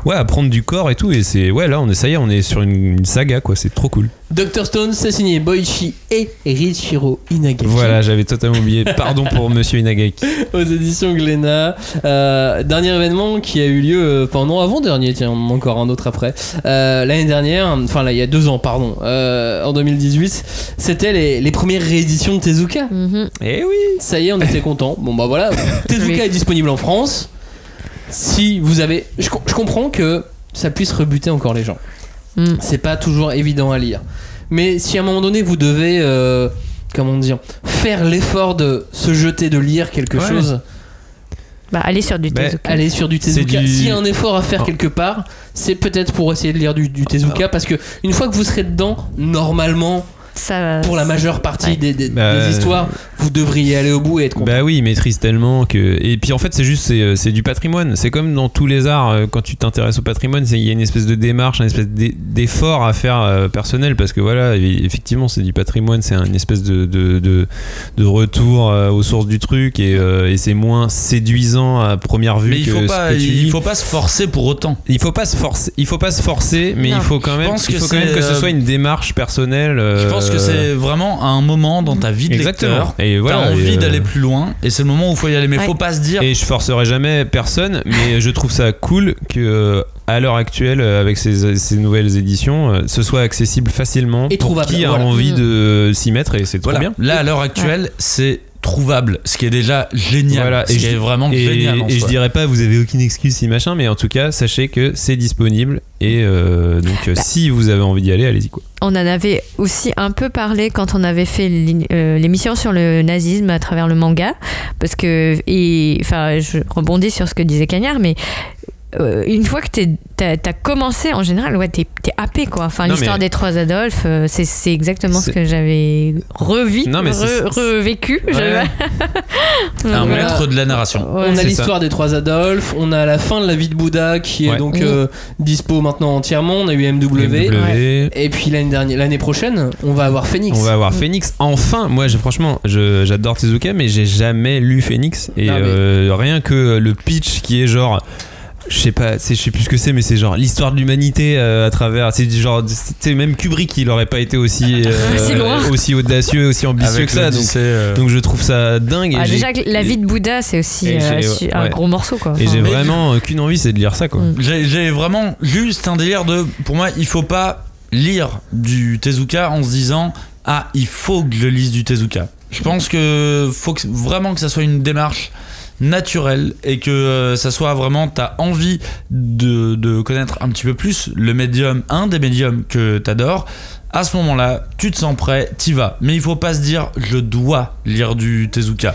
ouais, à prendre du corps et tout. Et c'est, ouais, là, on est, ça y est, on est sur une, une saga, quoi. C'est trop cool. Dr Stone, c'est signé Boichi et Richiro Inagaki. Voilà, j'avais totalement oublié. Pardon pour <laughs> monsieur Inagaki. aux éditions Glénat. Euh, dernier événement qui a eu lieu, euh, enfin non avant dernier, tiens, encore un autre après. Euh, L'année dernière, enfin là il y a deux ans, pardon, euh, en 2018, c'était les, les premières rééditions de Tezuka. Mhm. Eh oui. Ça y est, on était content. Bon bah voilà, <laughs> Tezuka Oui. est disponible en France. Si vous avez, je comprends que ça puisse rebuter encore les gens. Mm. C'est pas toujours évident à lire. Mais si à un moment donné vous devez, euh, comment dire, faire l'effort de se jeter, de lire quelque Ouais. chose, Bah, allez sur du Bah, Tezuka. aller sur du Tezuka. du- S'il y a un effort à faire Oh. quelque part, c'est peut-être pour essayer de lire du, du Tezuka parce que une fois que vous serez dedans, normalement, Ça, pour la majeure partie Ouais. des, des- Bah, des histoires, vous devriez aller au bout et être content. Bah oui, il maîtrise tellement que. Et puis en fait, c'est juste, c'est, euh, c'est du patrimoine. C'est comme dans tous les arts, euh, quand tu t'intéresses au patrimoine, c'est- il y a une espèce de démarche, une espèce d'e- d'effort à faire euh, personnel parce que voilà, effectivement, c'est du patrimoine, c'est une espèce de, de, de, de retour aux sources du truc et, et c'est moins séduisant à première vue Mais il que faut ce pas, que tu il lis. faut pas se forcer pour autant. Il faut pas se forcer, il faut pas se forcer, mais Non. il faut quand Je même, pense il que faut quand même que ce soit une démarche personnelle. Je pense que euh, c'est vraiment un moment dans ta vie de Exactement. lecteur. Et voilà, T'as envie et, euh, d'aller plus loin et c'est le moment où il faut y aller. Mais Ouais. faut pas se dire. Et je forcerai jamais personne, mais je trouve ça cool que euh, à l'heure actuelle, euh, avec ces, ces nouvelles éditions, euh, ce soit accessible facilement Et pour trouvable, qui a voilà. envie Mm. de s'y mettre et c'est trop Voilà. bien. Là, à l'heure actuelle, c'est trouvable, ce qui est déjà génial. Voilà, ce et qui je- est vraiment Et, génial. en et je soi. dirais pas vous avez aucune excuse si machin, mais en tout cas sachez que c'est disponible et euh, donc Bah. euh, si vous avez envie d'y aller, allez-y quoi. On en avait aussi un peu parlé quand on avait fait euh, l'émission sur le nazisme à travers le manga, parce que, et, enfin, je rebondis sur ce que disait Cagnard, mais euh, une fois que t'as as commencé, en général, ouais, t'es es happé, quoi. Enfin, l'histoire mais- des trois Adolphes, euh, c'est exactement ce que j'avais revu, Non, mais c'est- re- revécu. Ouais. je- <laughs> Un Voilà. maître de la narration. Ouais. on a l'histoire des trois Adolphes, on a la fin de la vie de Bouddha qui est Ouais. donc Oui. euh, dispo maintenant entièrement. On a eu MW. MW. Et puis l'année dernière, l'année prochaine, on va avoir Phoenix. On va avoir Phoenix. Enfin, moi, j'ai- franchement, je- j'adore Tezuka, mais j'ai jamais lu Phoenix. Et mais- euh, rien que le pitch qui est genre. Je sais pas, c'est- je sais plus ce que c'est, mais c'est genre l'histoire de l'humanité euh, à travers. C'est du genre, c'est même Kubrick, il aurait pas été aussi euh, <laughs> Aussi audacieux, aussi ambitieux Avec que ça. Donc, euh, donc je trouve ça dingue. Ah, déjà, que la vie de Bouddha, c'est aussi euh, un ouais. gros morceau, quoi. et j'ai vraiment qu'une envie, c'est de lire ça, quoi. Mm. J'ai j'ai vraiment juste un délire de. Pour moi, il faut pas lire du Tezuka en se disant Ah, il faut que je lise du Tezuka. Je pense que faut que, vraiment que ça soit une démarche naturelle et que euh, ça soit vraiment t'as envie de, de connaître un petit peu plus le médium, un des médiums que t'adores. À ce moment-là, tu te sens prêt, t'y vas. Mais il faut pas se dire je dois lire du Tezuka.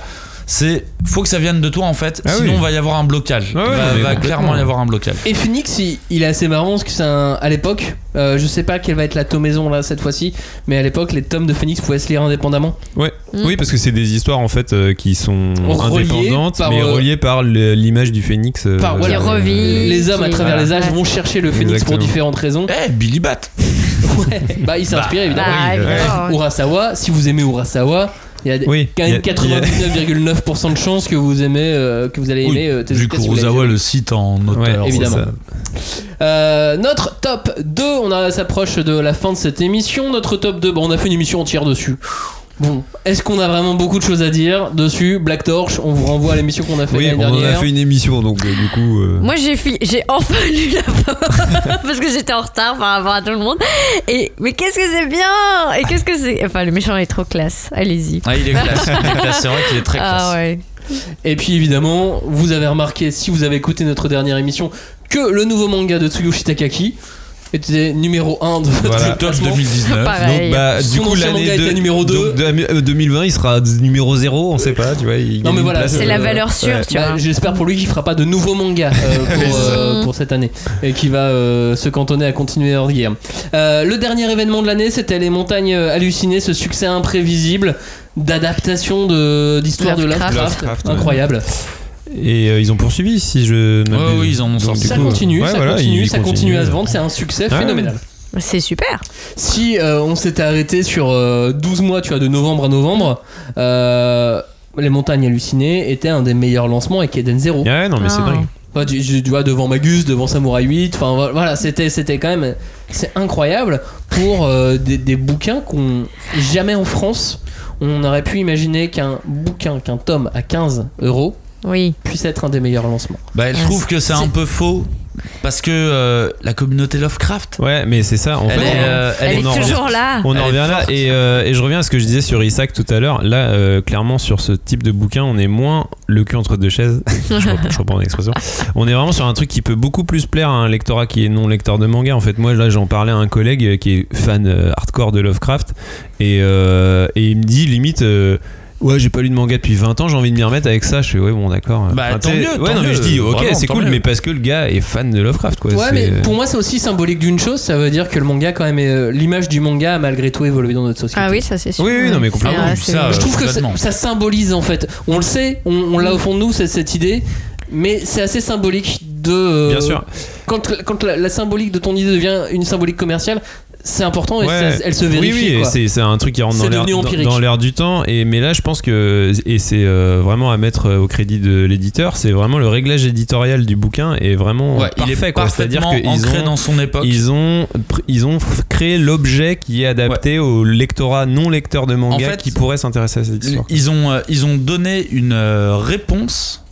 C'est faut que ça vienne de toi en fait, Ah sinon oui. va y avoir un blocage. Ouais, ouais, va mais va clairement y avoir un blocage. Et Phoenix, il, il est assez marrant parce que c'est un- à l'époque, euh, je sais pas quelle va être la tomaison là cette fois-ci, mais à l'époque, les tomes de Phoenix pouvaient se lire indépendamment. Ouais. Mm. Oui, parce que c'est des histoires en fait euh, qui sont Reliées indépendantes, par, mais euh, reliées par l'image du phénix. euh, Par, voilà, revit, les hommes à travers voilà. les âges vont chercher le Phoenix Exactement. pour différentes raisons. Eh, Billy Bat <laughs> Ouais. Bah, il s'inspire évidemment. Bah, oui, évidemment, ouais. Urasawa, si vous aimez Urasawa, il y a Oui, quand même a- il y a- 99,9% de chances que vous aimez, euh, que vous allez Oui, aimer euh, Vu Kurosawa le cite en auteur. évidemment. ça. Euh, notre top 2, on s'approche de la fin de cette émission. Notre top 2, bon, on a fait une émission entière dessus. Bon, est-ce qu'on a vraiment beaucoup de choses à dire dessus Black Torch, on vous renvoie à l'émission qu'on a fait Oui, l'année on en a fait une émission, donc euh, du coup. euh, Moi j'ai fi- j'ai enfin lu la <laughs> parce que j'étais en retard par rapport à tout le monde. Et mais qu'est-ce que c'est bien Et qu'est-ce que c'est Enfin le méchant est trop classe. Allez-y. Ah, il est classe. il est classe. C'est vrai qu'il est très <laughs> classe. Ah ouais. Et puis évidemment, vous avez remarqué, si vous avez écouté notre dernière émission, que le nouveau manga de Tsuyoshi Takaki, était numéro 1 de Voilà. du classement. 2019. Pareil. Donc, bah, Son du coup, l'année manga de- numéro deux. donc, de- euh, 2020, il sera numéro 0, on sait pas, tu vois. il Non, gagne mais une voilà, place, C'est Euh, la valeur sûre, ouais. tu Bah, vois. J'espère pour lui qu'il fera pas de nouveaux mangas euh, <laughs> pour, euh, pour cette année et qui va euh, se cantonner à continuer à guerre. Euh, le dernier événement de l'année, c'était les montagnes euh, hallucinées, ce succès imprévisible d'adaptation de- d'histoire de Lovecraft. Lovecraft, ouais. Et euh, ils ont poursuivi, si je. ne Ouais, oui, ils en ont Donc, sorti. Ça coup, continue, ouais, ça voilà, continue, ça continue à se vendre, c'est un succès Ouais. phénoménal. C'est super. Si euh, on s'était arrêté sur euh, 12 mois, tu vois, de novembre à novembre, euh, les montagnes hallucinées étaient un des meilleurs lancements avec Eden Zero. Ouais, non, mais c'est Ah. dingue. Enfin, tu, vois, devant Magus, devant Samurai 8, enfin vo- voilà, c'était, c'était quand même. C'est incroyable pour euh, des, des bouquins qu'on. Jamais en France, on aurait pu imaginer qu'un bouquin, qu'un tome à 15 euros Oui. puisse être un des meilleurs lancements. Bah, je trouve que c'est un peu faux parce que euh, la communauté Lovecraft, Ouais, mais c'est ça. En elle, fait, est, euh, elle Elle est est en revient- toujours là. On en revient là et, euh, et je reviens à ce que je disais sur Isaac tout à l'heure. Là, euh, clairement, sur ce type de bouquin, on est moins le cul entre deux chaises. <laughs> je, reprends, je reprends l'expression. On est vraiment sur un truc qui peut beaucoup plus plaire à un lectorat qui est non lecteur de manga. En fait, moi, là, j'en parlais à un collègue qui est fan euh, hardcore de Lovecraft et, euh, et il me dit limite. Ouais, j'ai pas lu de manga depuis 20 ans, j'ai envie de m'y remettre avec ça. Je fais, ouais, bon, d'accord. Bah, tant mieux, Ouais, tant non, mais mieux, je dis, ok, vraiment, c'est tant cool, mieux. mais parce que le gars est fan de Lovecraft, quoi. Ouais, c'est- mais pour moi, c'est aussi symbolique d'une chose, ça veut dire que le manga, quand même, est- euh, l'image du manga a malgré tout évolué dans notre société. Ah oui, ça c'est sûr. Oui, oui, non, mais C'est complètement. c'est- ça, Je trouve que ça, complètement. ça symbolise en fait. On le sait, on, on l'a au fond de nous, c'est cette idée, mais c'est assez symbolique de. euh, Bien sûr. Quand, quand la, la symbolique de ton idée devient une symbolique commerciale, c'est important et Ouais. ça- elle se vérifie. Oui, oui, c'est c'est un truc qui rentre dans l'air du temps. Et mais là, je pense que et c'est euh, vraiment à mettre euh, au crédit de l'éditeur. C'est vraiment le réglage éditorial du bouquin est vraiment Ouais, il parfait. C'est-à-dire qu'ils ont dans son époque. ils ont ils ont créé l'objet qui est adapté au lectorat non lecteur de manga En fait, qui pourrait s'intéresser à cette histoire. Ils ont, euh, ils ont donné une euh, réponse.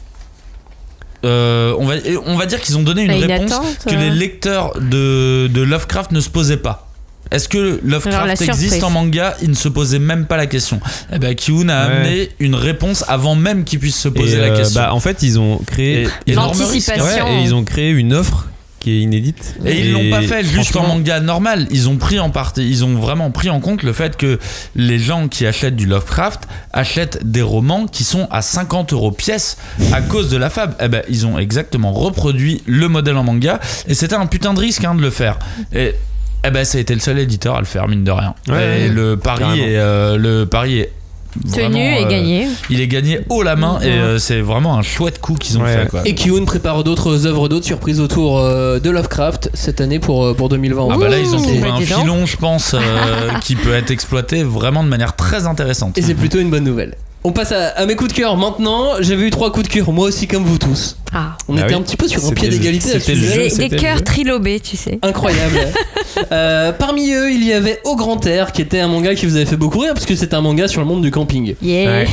euh, on, va, on va dire qu'ils ont donné une réponse que les lecteurs de, de Lovecraft ne se posaient pas. Est-ce que Lovecraft existe en manga? Ils ne se posaient même pas la question. Eh ben, Kiun a Ouais. amené une réponse avant même qu'ils puissent se poser Et, la euh, question. bah, en fait, ils ont créé Et- énorme L'anticipation. risque. Ouais, et ils ont créé une offre qui est inédite. Et ils l'ont pas fait juste en manga normal. Ils ont pris en partie, ils ont vraiment pris en compte le fait que les gens qui achètent du Lovecraft achètent des romans qui sont à 50 euros pièce à cause de la fab. Eh ben, ils ont exactement reproduit le modèle en manga et c'était un putain de risque hein, de le faire. Et eh ben, ça a été le seul éditeur à le faire mine de rien. Ouais, et le pari carrément. est, euh, le pari est Tenu vraiment, et euh, gagné. Il est gagné haut la main et euh, c'est vraiment un chouette coup qu'ils ont Ouais. fait. Quoi. Et Kiyun prépare d'autres œuvres, d'autres surprises autour euh, de Lovecraft cette année pour, pour 2020. Ah bah là ils ont trouvé bah, un filon je pense euh, <laughs> qui peut être exploité vraiment de manière très intéressante. Et c'est plutôt une bonne nouvelle. On passe à, à mes coups de cœur maintenant. J'avais eu trois coups de cœur, moi aussi comme vous tous. Ah. On Ah était oui. un petit peu sur un pied d'égalité à ce c'était le sujet. jeu. Des, des cœurs trilobés, tu sais. Incroyable. <laughs> Euh, parmi eux, il y avait Au Grand Air, qui était un manga qui vous avait fait beaucoup rire, parce que c'est un manga sur le monde du camping. Yeah. Ouais.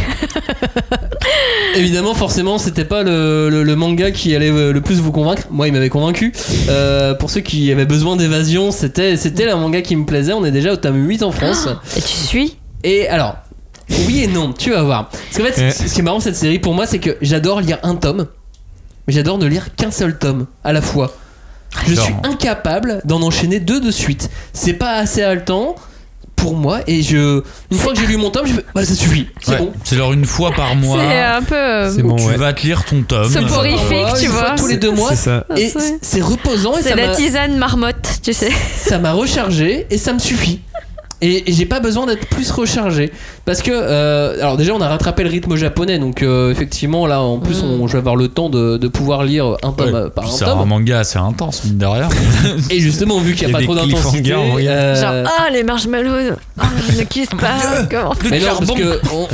<laughs> Évidemment, forcément, c'était pas le, le- le manga qui allait euh, le plus vous convaincre. Moi, il m'avait convaincu. Euh, pour ceux qui avaient besoin d'évasion, c'était c'était le manga qui me plaisait. On est déjà au tome 8 en France. Et tu suis? Et alors, oui et non, tu vas voir. Parce qu'en fait, ce qui est marrant cette série pour moi, c'est que j'adore lire un tome, mais j'adore ne lire qu'un seul tome à la fois. Je Genre. suis incapable d'en enchaîner deux de suite. C'est pas assez haletant pour moi et je une fois que j'ai lu mon tome, je fais bah ça suffit, c'est Ouais, bon. C'est genre une fois par mois. C'est un peu. euh, C'est bon, tu ouais. vas te lire ton tome. Soporifique, tu une fois vois. tous les deux mois. C'est ça. Et c'est- reposant et C'est la tisane marmotte, tu sais. ça m'a rechargé et ça me suffit. Et, et j'ai pas besoin d'être plus rechargé. Parce que, euh, alors déjà, on a rattrapé le rythme japonais. Donc, euh, effectivement, là, en plus, Mm. on, je vais avoir le temps de, de pouvoir lire un tome Ouais, euh, par un C'est un tome. manga assez intense, mine de rien. <laughs> Et justement, vu qu'il n'y a, Il y a pas des trop d'intensité. cliffhangers euh, Genre, ah, les marshmallows. Ah, je ne quitte pas. <laughs> Comment mais non, parce que on-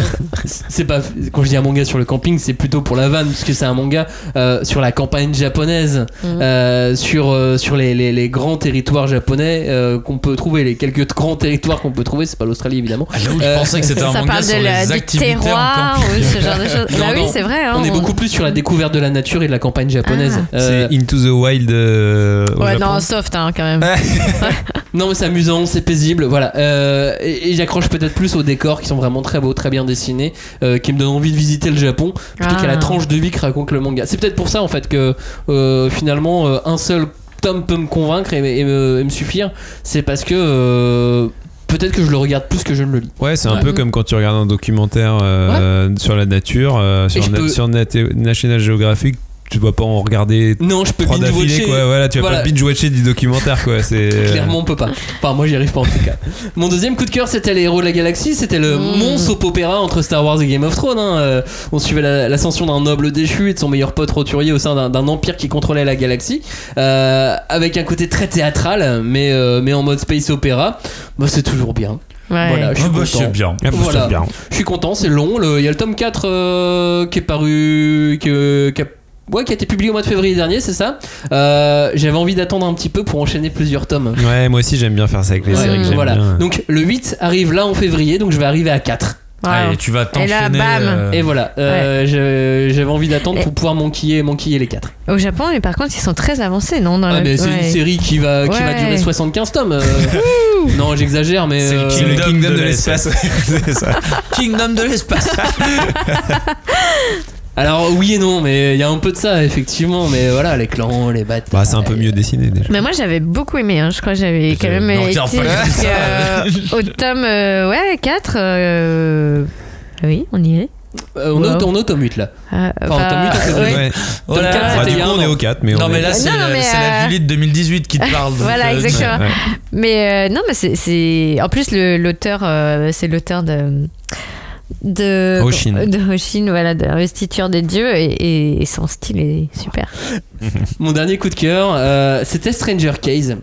c'est pas quand je dis un manga sur le camping, c'est plutôt pour la vanne, parce que c'est un manga euh, sur la campagne japonaise, Mm. euh, sur euh, sur les, les- les grands territoires japonais euh, qu'on peut trouver, les quelques grands territoires qu'on peut trouver, c'est pas l'Australie évidemment. Ah, J'avoue, je Euh, pensais que c'était un ça manga parle sur de la, les du activités terroir ou ce genre de <laughs> choses. Non, bah oui, non. c'est vrai. hein, On est beaucoup plus sur la découverte de la nature et de la campagne japonaise. Ah. Euh, C'est Into the Wild. euh, au Ouais, Japon. non, soft hein, quand même. <laughs> non, mais c'est amusant, c'est paisible, voilà. Euh, et et j'accroche peut-être plus aux décors qui sont vraiment très beaux, très bien dessinés, euh, qui me donnent envie de visiter le Japon plutôt Ah. qu'à la tranche de vie que raconte le manga. C'est peut-être pour ça en fait que euh, finalement euh, un seul tome peut me convaincre et, et me, et me suffire, c'est parce que euh, peut-être que je le regarde plus que je ne le lis. Ouais, c'est un Ouais. peu comme quand tu regardes un documentaire euh, sur la nature, euh, sur, Na- peux- sur Nat- National Geographic. Tu vas pas en regarder Non, je peux binge-watcher. d'affilée, quoi. Voilà, tu vas Voilà. pas binge-watcher du documentaire, quoi. C'est <laughs> Clairement, on peut pas. Enfin, moi, j'y arrive pas en tout cas. Mon deuxième coup de cœur, c'était les héros de la galaxie. C'était le Mm. mon soap opéra entre Star Wars et Game of Thrones. hein. Euh, On suivait la- l'ascension d'un noble déchu et de son meilleur pote roturier au sein d'un- empire qui contrôlait la galaxie. Euh, avec un côté très théâtral, mais, euh, mais en mode space opéra. Bah, c'est toujours bien. Ouais. Voilà, je suis Ah bah, content. c'est bien. Ah, bah, Voilà. bien. Je suis content, c'est long. Il y a le tome 4 euh, qui est paru. Qui, qui a, ouais, qui a été publié au mois de février dernier, c'est ça. Euh, J'avais envie d'attendre un petit peu pour enchaîner plusieurs tomes. Ouais, moi aussi j'aime bien faire ça avec les Ouais, séries que j'aime voilà. bien. Donc le 8 arrive là en février, donc je vais arriver à 4. Wow. et tu vas Et là, t'enchaîner. bam. euh, Et voilà, euh, j'avais envie d'attendre pour pouvoir manquiller, manquiller les 4. Au Japon, mais par contre, ils sont très avancés, non dans Ah, le- mais c'est ouais. une série qui va, qui va durer 75 tomes. euh. non, j'exagère, mais. C'est le euh, le Kingdom de de l'espace. <laughs> c'est ça. <laughs> Kingdom de l'espace. <laughs> Alors oui et non, mais il y a un peu de ça, effectivement. Mais voilà, les clans, les batailles. Bah, c'est un peu mieux dessiné déjà. Mais moi j'avais beaucoup aimé, hein. je crois que j'avais quand même Non, été comme jusqu'à- au tome euh, ouais, 4. euh, Oui, on y est. Euh, on, est au, Wow. on est au tome 8 là. Ah, Enfin, enfin, tome huit, on fait ouais. Ouais. Voilà. quatre, Bah, c'était du coup, un on est au 4, mais Non on mais est- là c'est Non, la, mais, c'est la euh, Julie de 2018 qui te <laughs> parle. donc, Voilà, euh, exactement. Ouais. Mais euh, non, mais c'est- c'est. En plus, le- l'auteur, euh, c'est l'auteur de. De, Hoshin. de Hoshin, voilà, de l'investiture des dieux, et, et son style est super. <laughs> Mon dernier coup de cœur, euh, c'était Stranger Case.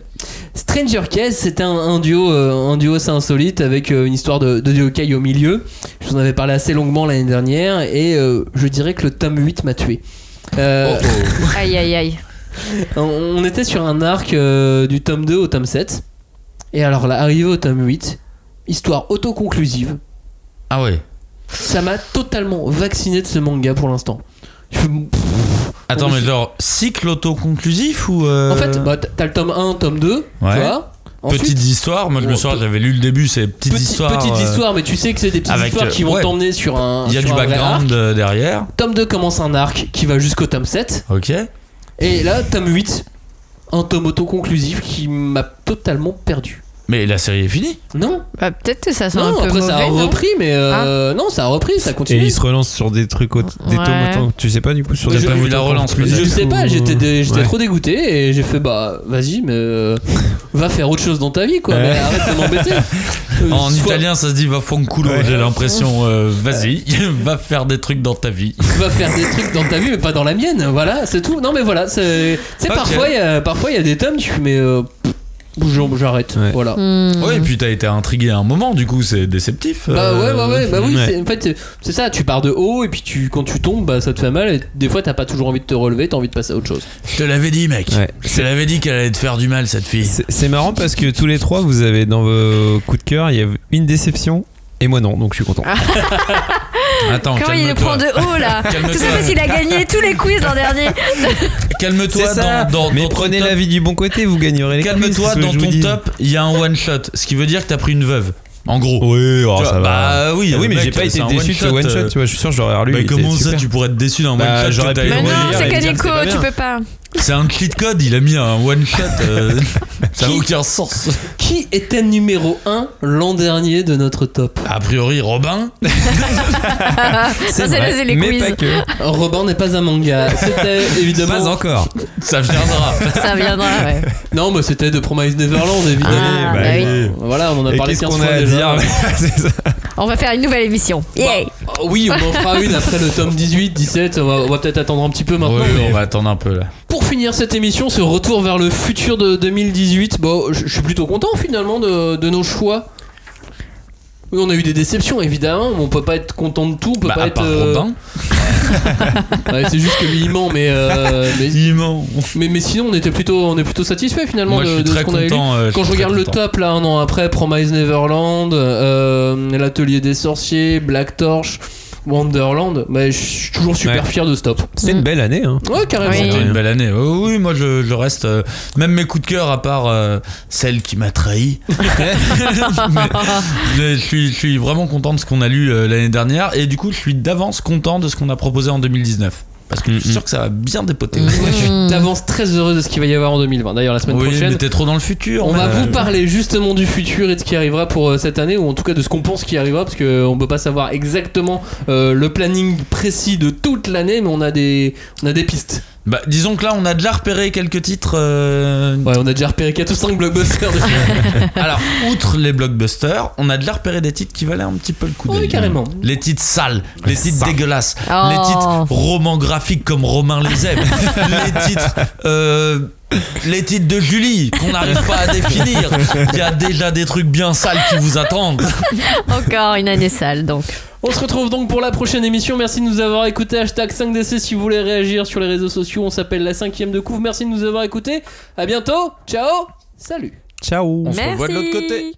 Stranger Case, c'était un, un duo, euh, un duo assez insolite avec euh, une histoire de, de yokai au milieu. Je vous en avais parlé assez longuement l'année dernière et euh, je dirais que le tome 8 m'a tué. Euh, <laughs> Aïe, aïe, aïe. on, on était sur un arc euh, du tome 2 au tome 7. Et alors là, arrivé au tome 8, histoire autoconclusive, Ah ouais. Ça m'a totalement vacciné de ce manga pour l'instant. Je- Attends mais genre cycle autoconclusif ou euh, En fait, bah, t'as le tome 1, tome 2, Ouais. tu vois. Ensuite, petites histoires. Moi je me souviens j'avais lu le début c'est petites Petite- histoires. Petite euh, histoire, mais tu sais que c'est des petites avec, histoires qui vont ouais. t'emmener sur un. Il y a du background arc. euh, derrière. Tome 2 commence un arc qui va jusqu'au tome 7. Ok. Et là, tome 8, un tome autoconclusif qui m'a totalement perdu. Mais la série est finie. Non, Bah, Peut-être que ça sent non un peu après ça a Ah. repris, mais euh, non, ça a repris, ça Et continue. il se relance sur des trucs, au- des Ouais. tomes autant- Tu sais pas du coup sur Je- des pas vu la relance, conclusifs Je sais pas, j'étais Ouais. trop dégoûté et j'ai fait bah vas-y, mais euh, va faire autre chose dans ta vie quoi, Ouais. mais arrête de m'embêter. <laughs> Euh, En soit- italien ça se dit va fanculo. Ouais. J'ai l'impression. euh, Vas-y <laughs> va faire des trucs dans ta vie. <laughs> va faire des trucs dans ta vie mais pas dans la mienne voilà c'est tout non mais voilà c'est c'est Ok. parfois il y a parfois il y a des tomes tu fais mais euh, j'arrête Ouais. voilà Hmm. Ouais et puis t'as été intrigué à un moment du coup c'est déceptif. bah euh, ouais ouais ouais bah oui ouais. c'est- en fait c'est- c'est ça tu pars de haut et puis tu quand tu tombes bah ça te fait mal et des fois t'as pas toujours envie de te relever t'as envie de passer à autre chose Je te l'avais dit mec. Ouais. Je te l'avais dit qu'elle allait te faire du mal cette fille. C'est c'est marrant parce que tous les trois, vous avez dans vos coups de cœur, il y a une déception et moi non, donc je suis content. <laughs> Attends Comment il le prend de haut là ça parce qu'il a gagné tous les quiz l'an dernier. <laughs> Calme-toi C'est dans, dans, Mais dans ton prenez top- la vie du bon côté, vous gagnerez les quiz, Calme-toi, c'est dans ton dis. top, il y a un one shot, ce qui veut dire que t'as pris une veuve. En gros. Oui, oh, ça vois, va. bah oui, Ah oui, mais j'ai pas été c'est déçu de ce one shot, tu vois. Je suis sûr, que j'aurais relu. Bah il était comment ça, tu pourrais être déçu d'un Bah, one shot Mais le non, c'est c'est pas tu peux pas. C'est un cheat code, il a mis un one shot. euh, <laughs> ça n'a Qui- aucun sens. qui était numéro 1 l'an dernier de notre top A priori, Robin. <laughs> Non, c'est vrai, les mais quiz. pas que. Robin n'est pas un manga c'était <laughs> évidemment Pas encore. Ça viendra. Ça viendra, ouais. non mais c'était de Promise Neverland évidemment Ah, bah bah oui. oui. voilà on en a Et parlé qu'est-ce 15 qu'on fois a à déjà dire C'est ça. On va faire une nouvelle émission. Yay Bah, oui, on en fera une après le tome 18, 17. On va, on va peut-être attendre un petit peu maintenant. Oui, mais on va attendre un peu là. Pour finir cette émission, ce retour vers le futur de 2018, bon, je je suis plutôt content finalement de, de nos choix. Oui, on a eu des déceptions évidemment, mais on peut pas être content de tout. On peut Bah, pas à être. part euh, <laughs> ouais, c'est juste que lui ment, mais, euh, mais, <laughs> Il ment. mais mais sinon on était plutôt on est plutôt satisfait finalement Moi, je de, suis de ce très qu'on a eu. content. euh, je Quand je regarde très le content. top là un an après, Promise Neverland, euh, l'atelier des sorciers, Black Torch, Wonderland, mais je suis toujours super Ouais. fier de ce top. C'était une belle année. Hein. Ouais, carrément. Oui. C'était une belle année. Oh, oui, moi je, je reste. euh, même mes coups de cœur, à part euh, celle qui m'a trahi. <laughs> Mais je, je suis, je suis vraiment content de ce qu'on a lu euh, l'année dernière. Et du coup, je suis d'avance content de ce qu'on a proposé en 2019. Parce que je suis sûr que ça va bien dépoter. Moi, je suis d'avance très heureux de ce qu'il va y avoir en 2020. D'ailleurs, la semaine Oui, prochaine, t'es trop dans le futur. on va vous parler justement du futur et de ce qui arrivera pour euh, cette année, ou en tout cas de ce qu'on pense qui arrivera, parce qu'on peut pas savoir exactement euh, le planning précis de toute l'année, mais on a des, on a des pistes. Bah, disons que là, on a déjà repéré quelques titres. euh, Ouais, on a déjà repéré 4 ou 5 blockbusters. dessus. <laughs> Alors, outre les blockbusters, on a déjà repéré des titres qui valaient un petit peu le coup Oui, d'œil. carrément. Les titres sales, les titres dégueulasses, Oh. les titres romans graphiques comme Romain les aime, <laughs> les titres. euh, les titres de Julie qu'on n'arrive pas à <laughs> définir. Il y a déjà des trucs bien sales qui vous attendent. Encore une année sale donc. On se retrouve donc pour la prochaine émission. Merci de nous avoir écouté. Hashtag 5DC si vous voulez réagir sur les réseaux sociaux. On s'appelle la cinquième de couvre. Merci de nous avoir écouté. À bientôt. Ciao. Salut. Ciao On se revoit de l'autre côté.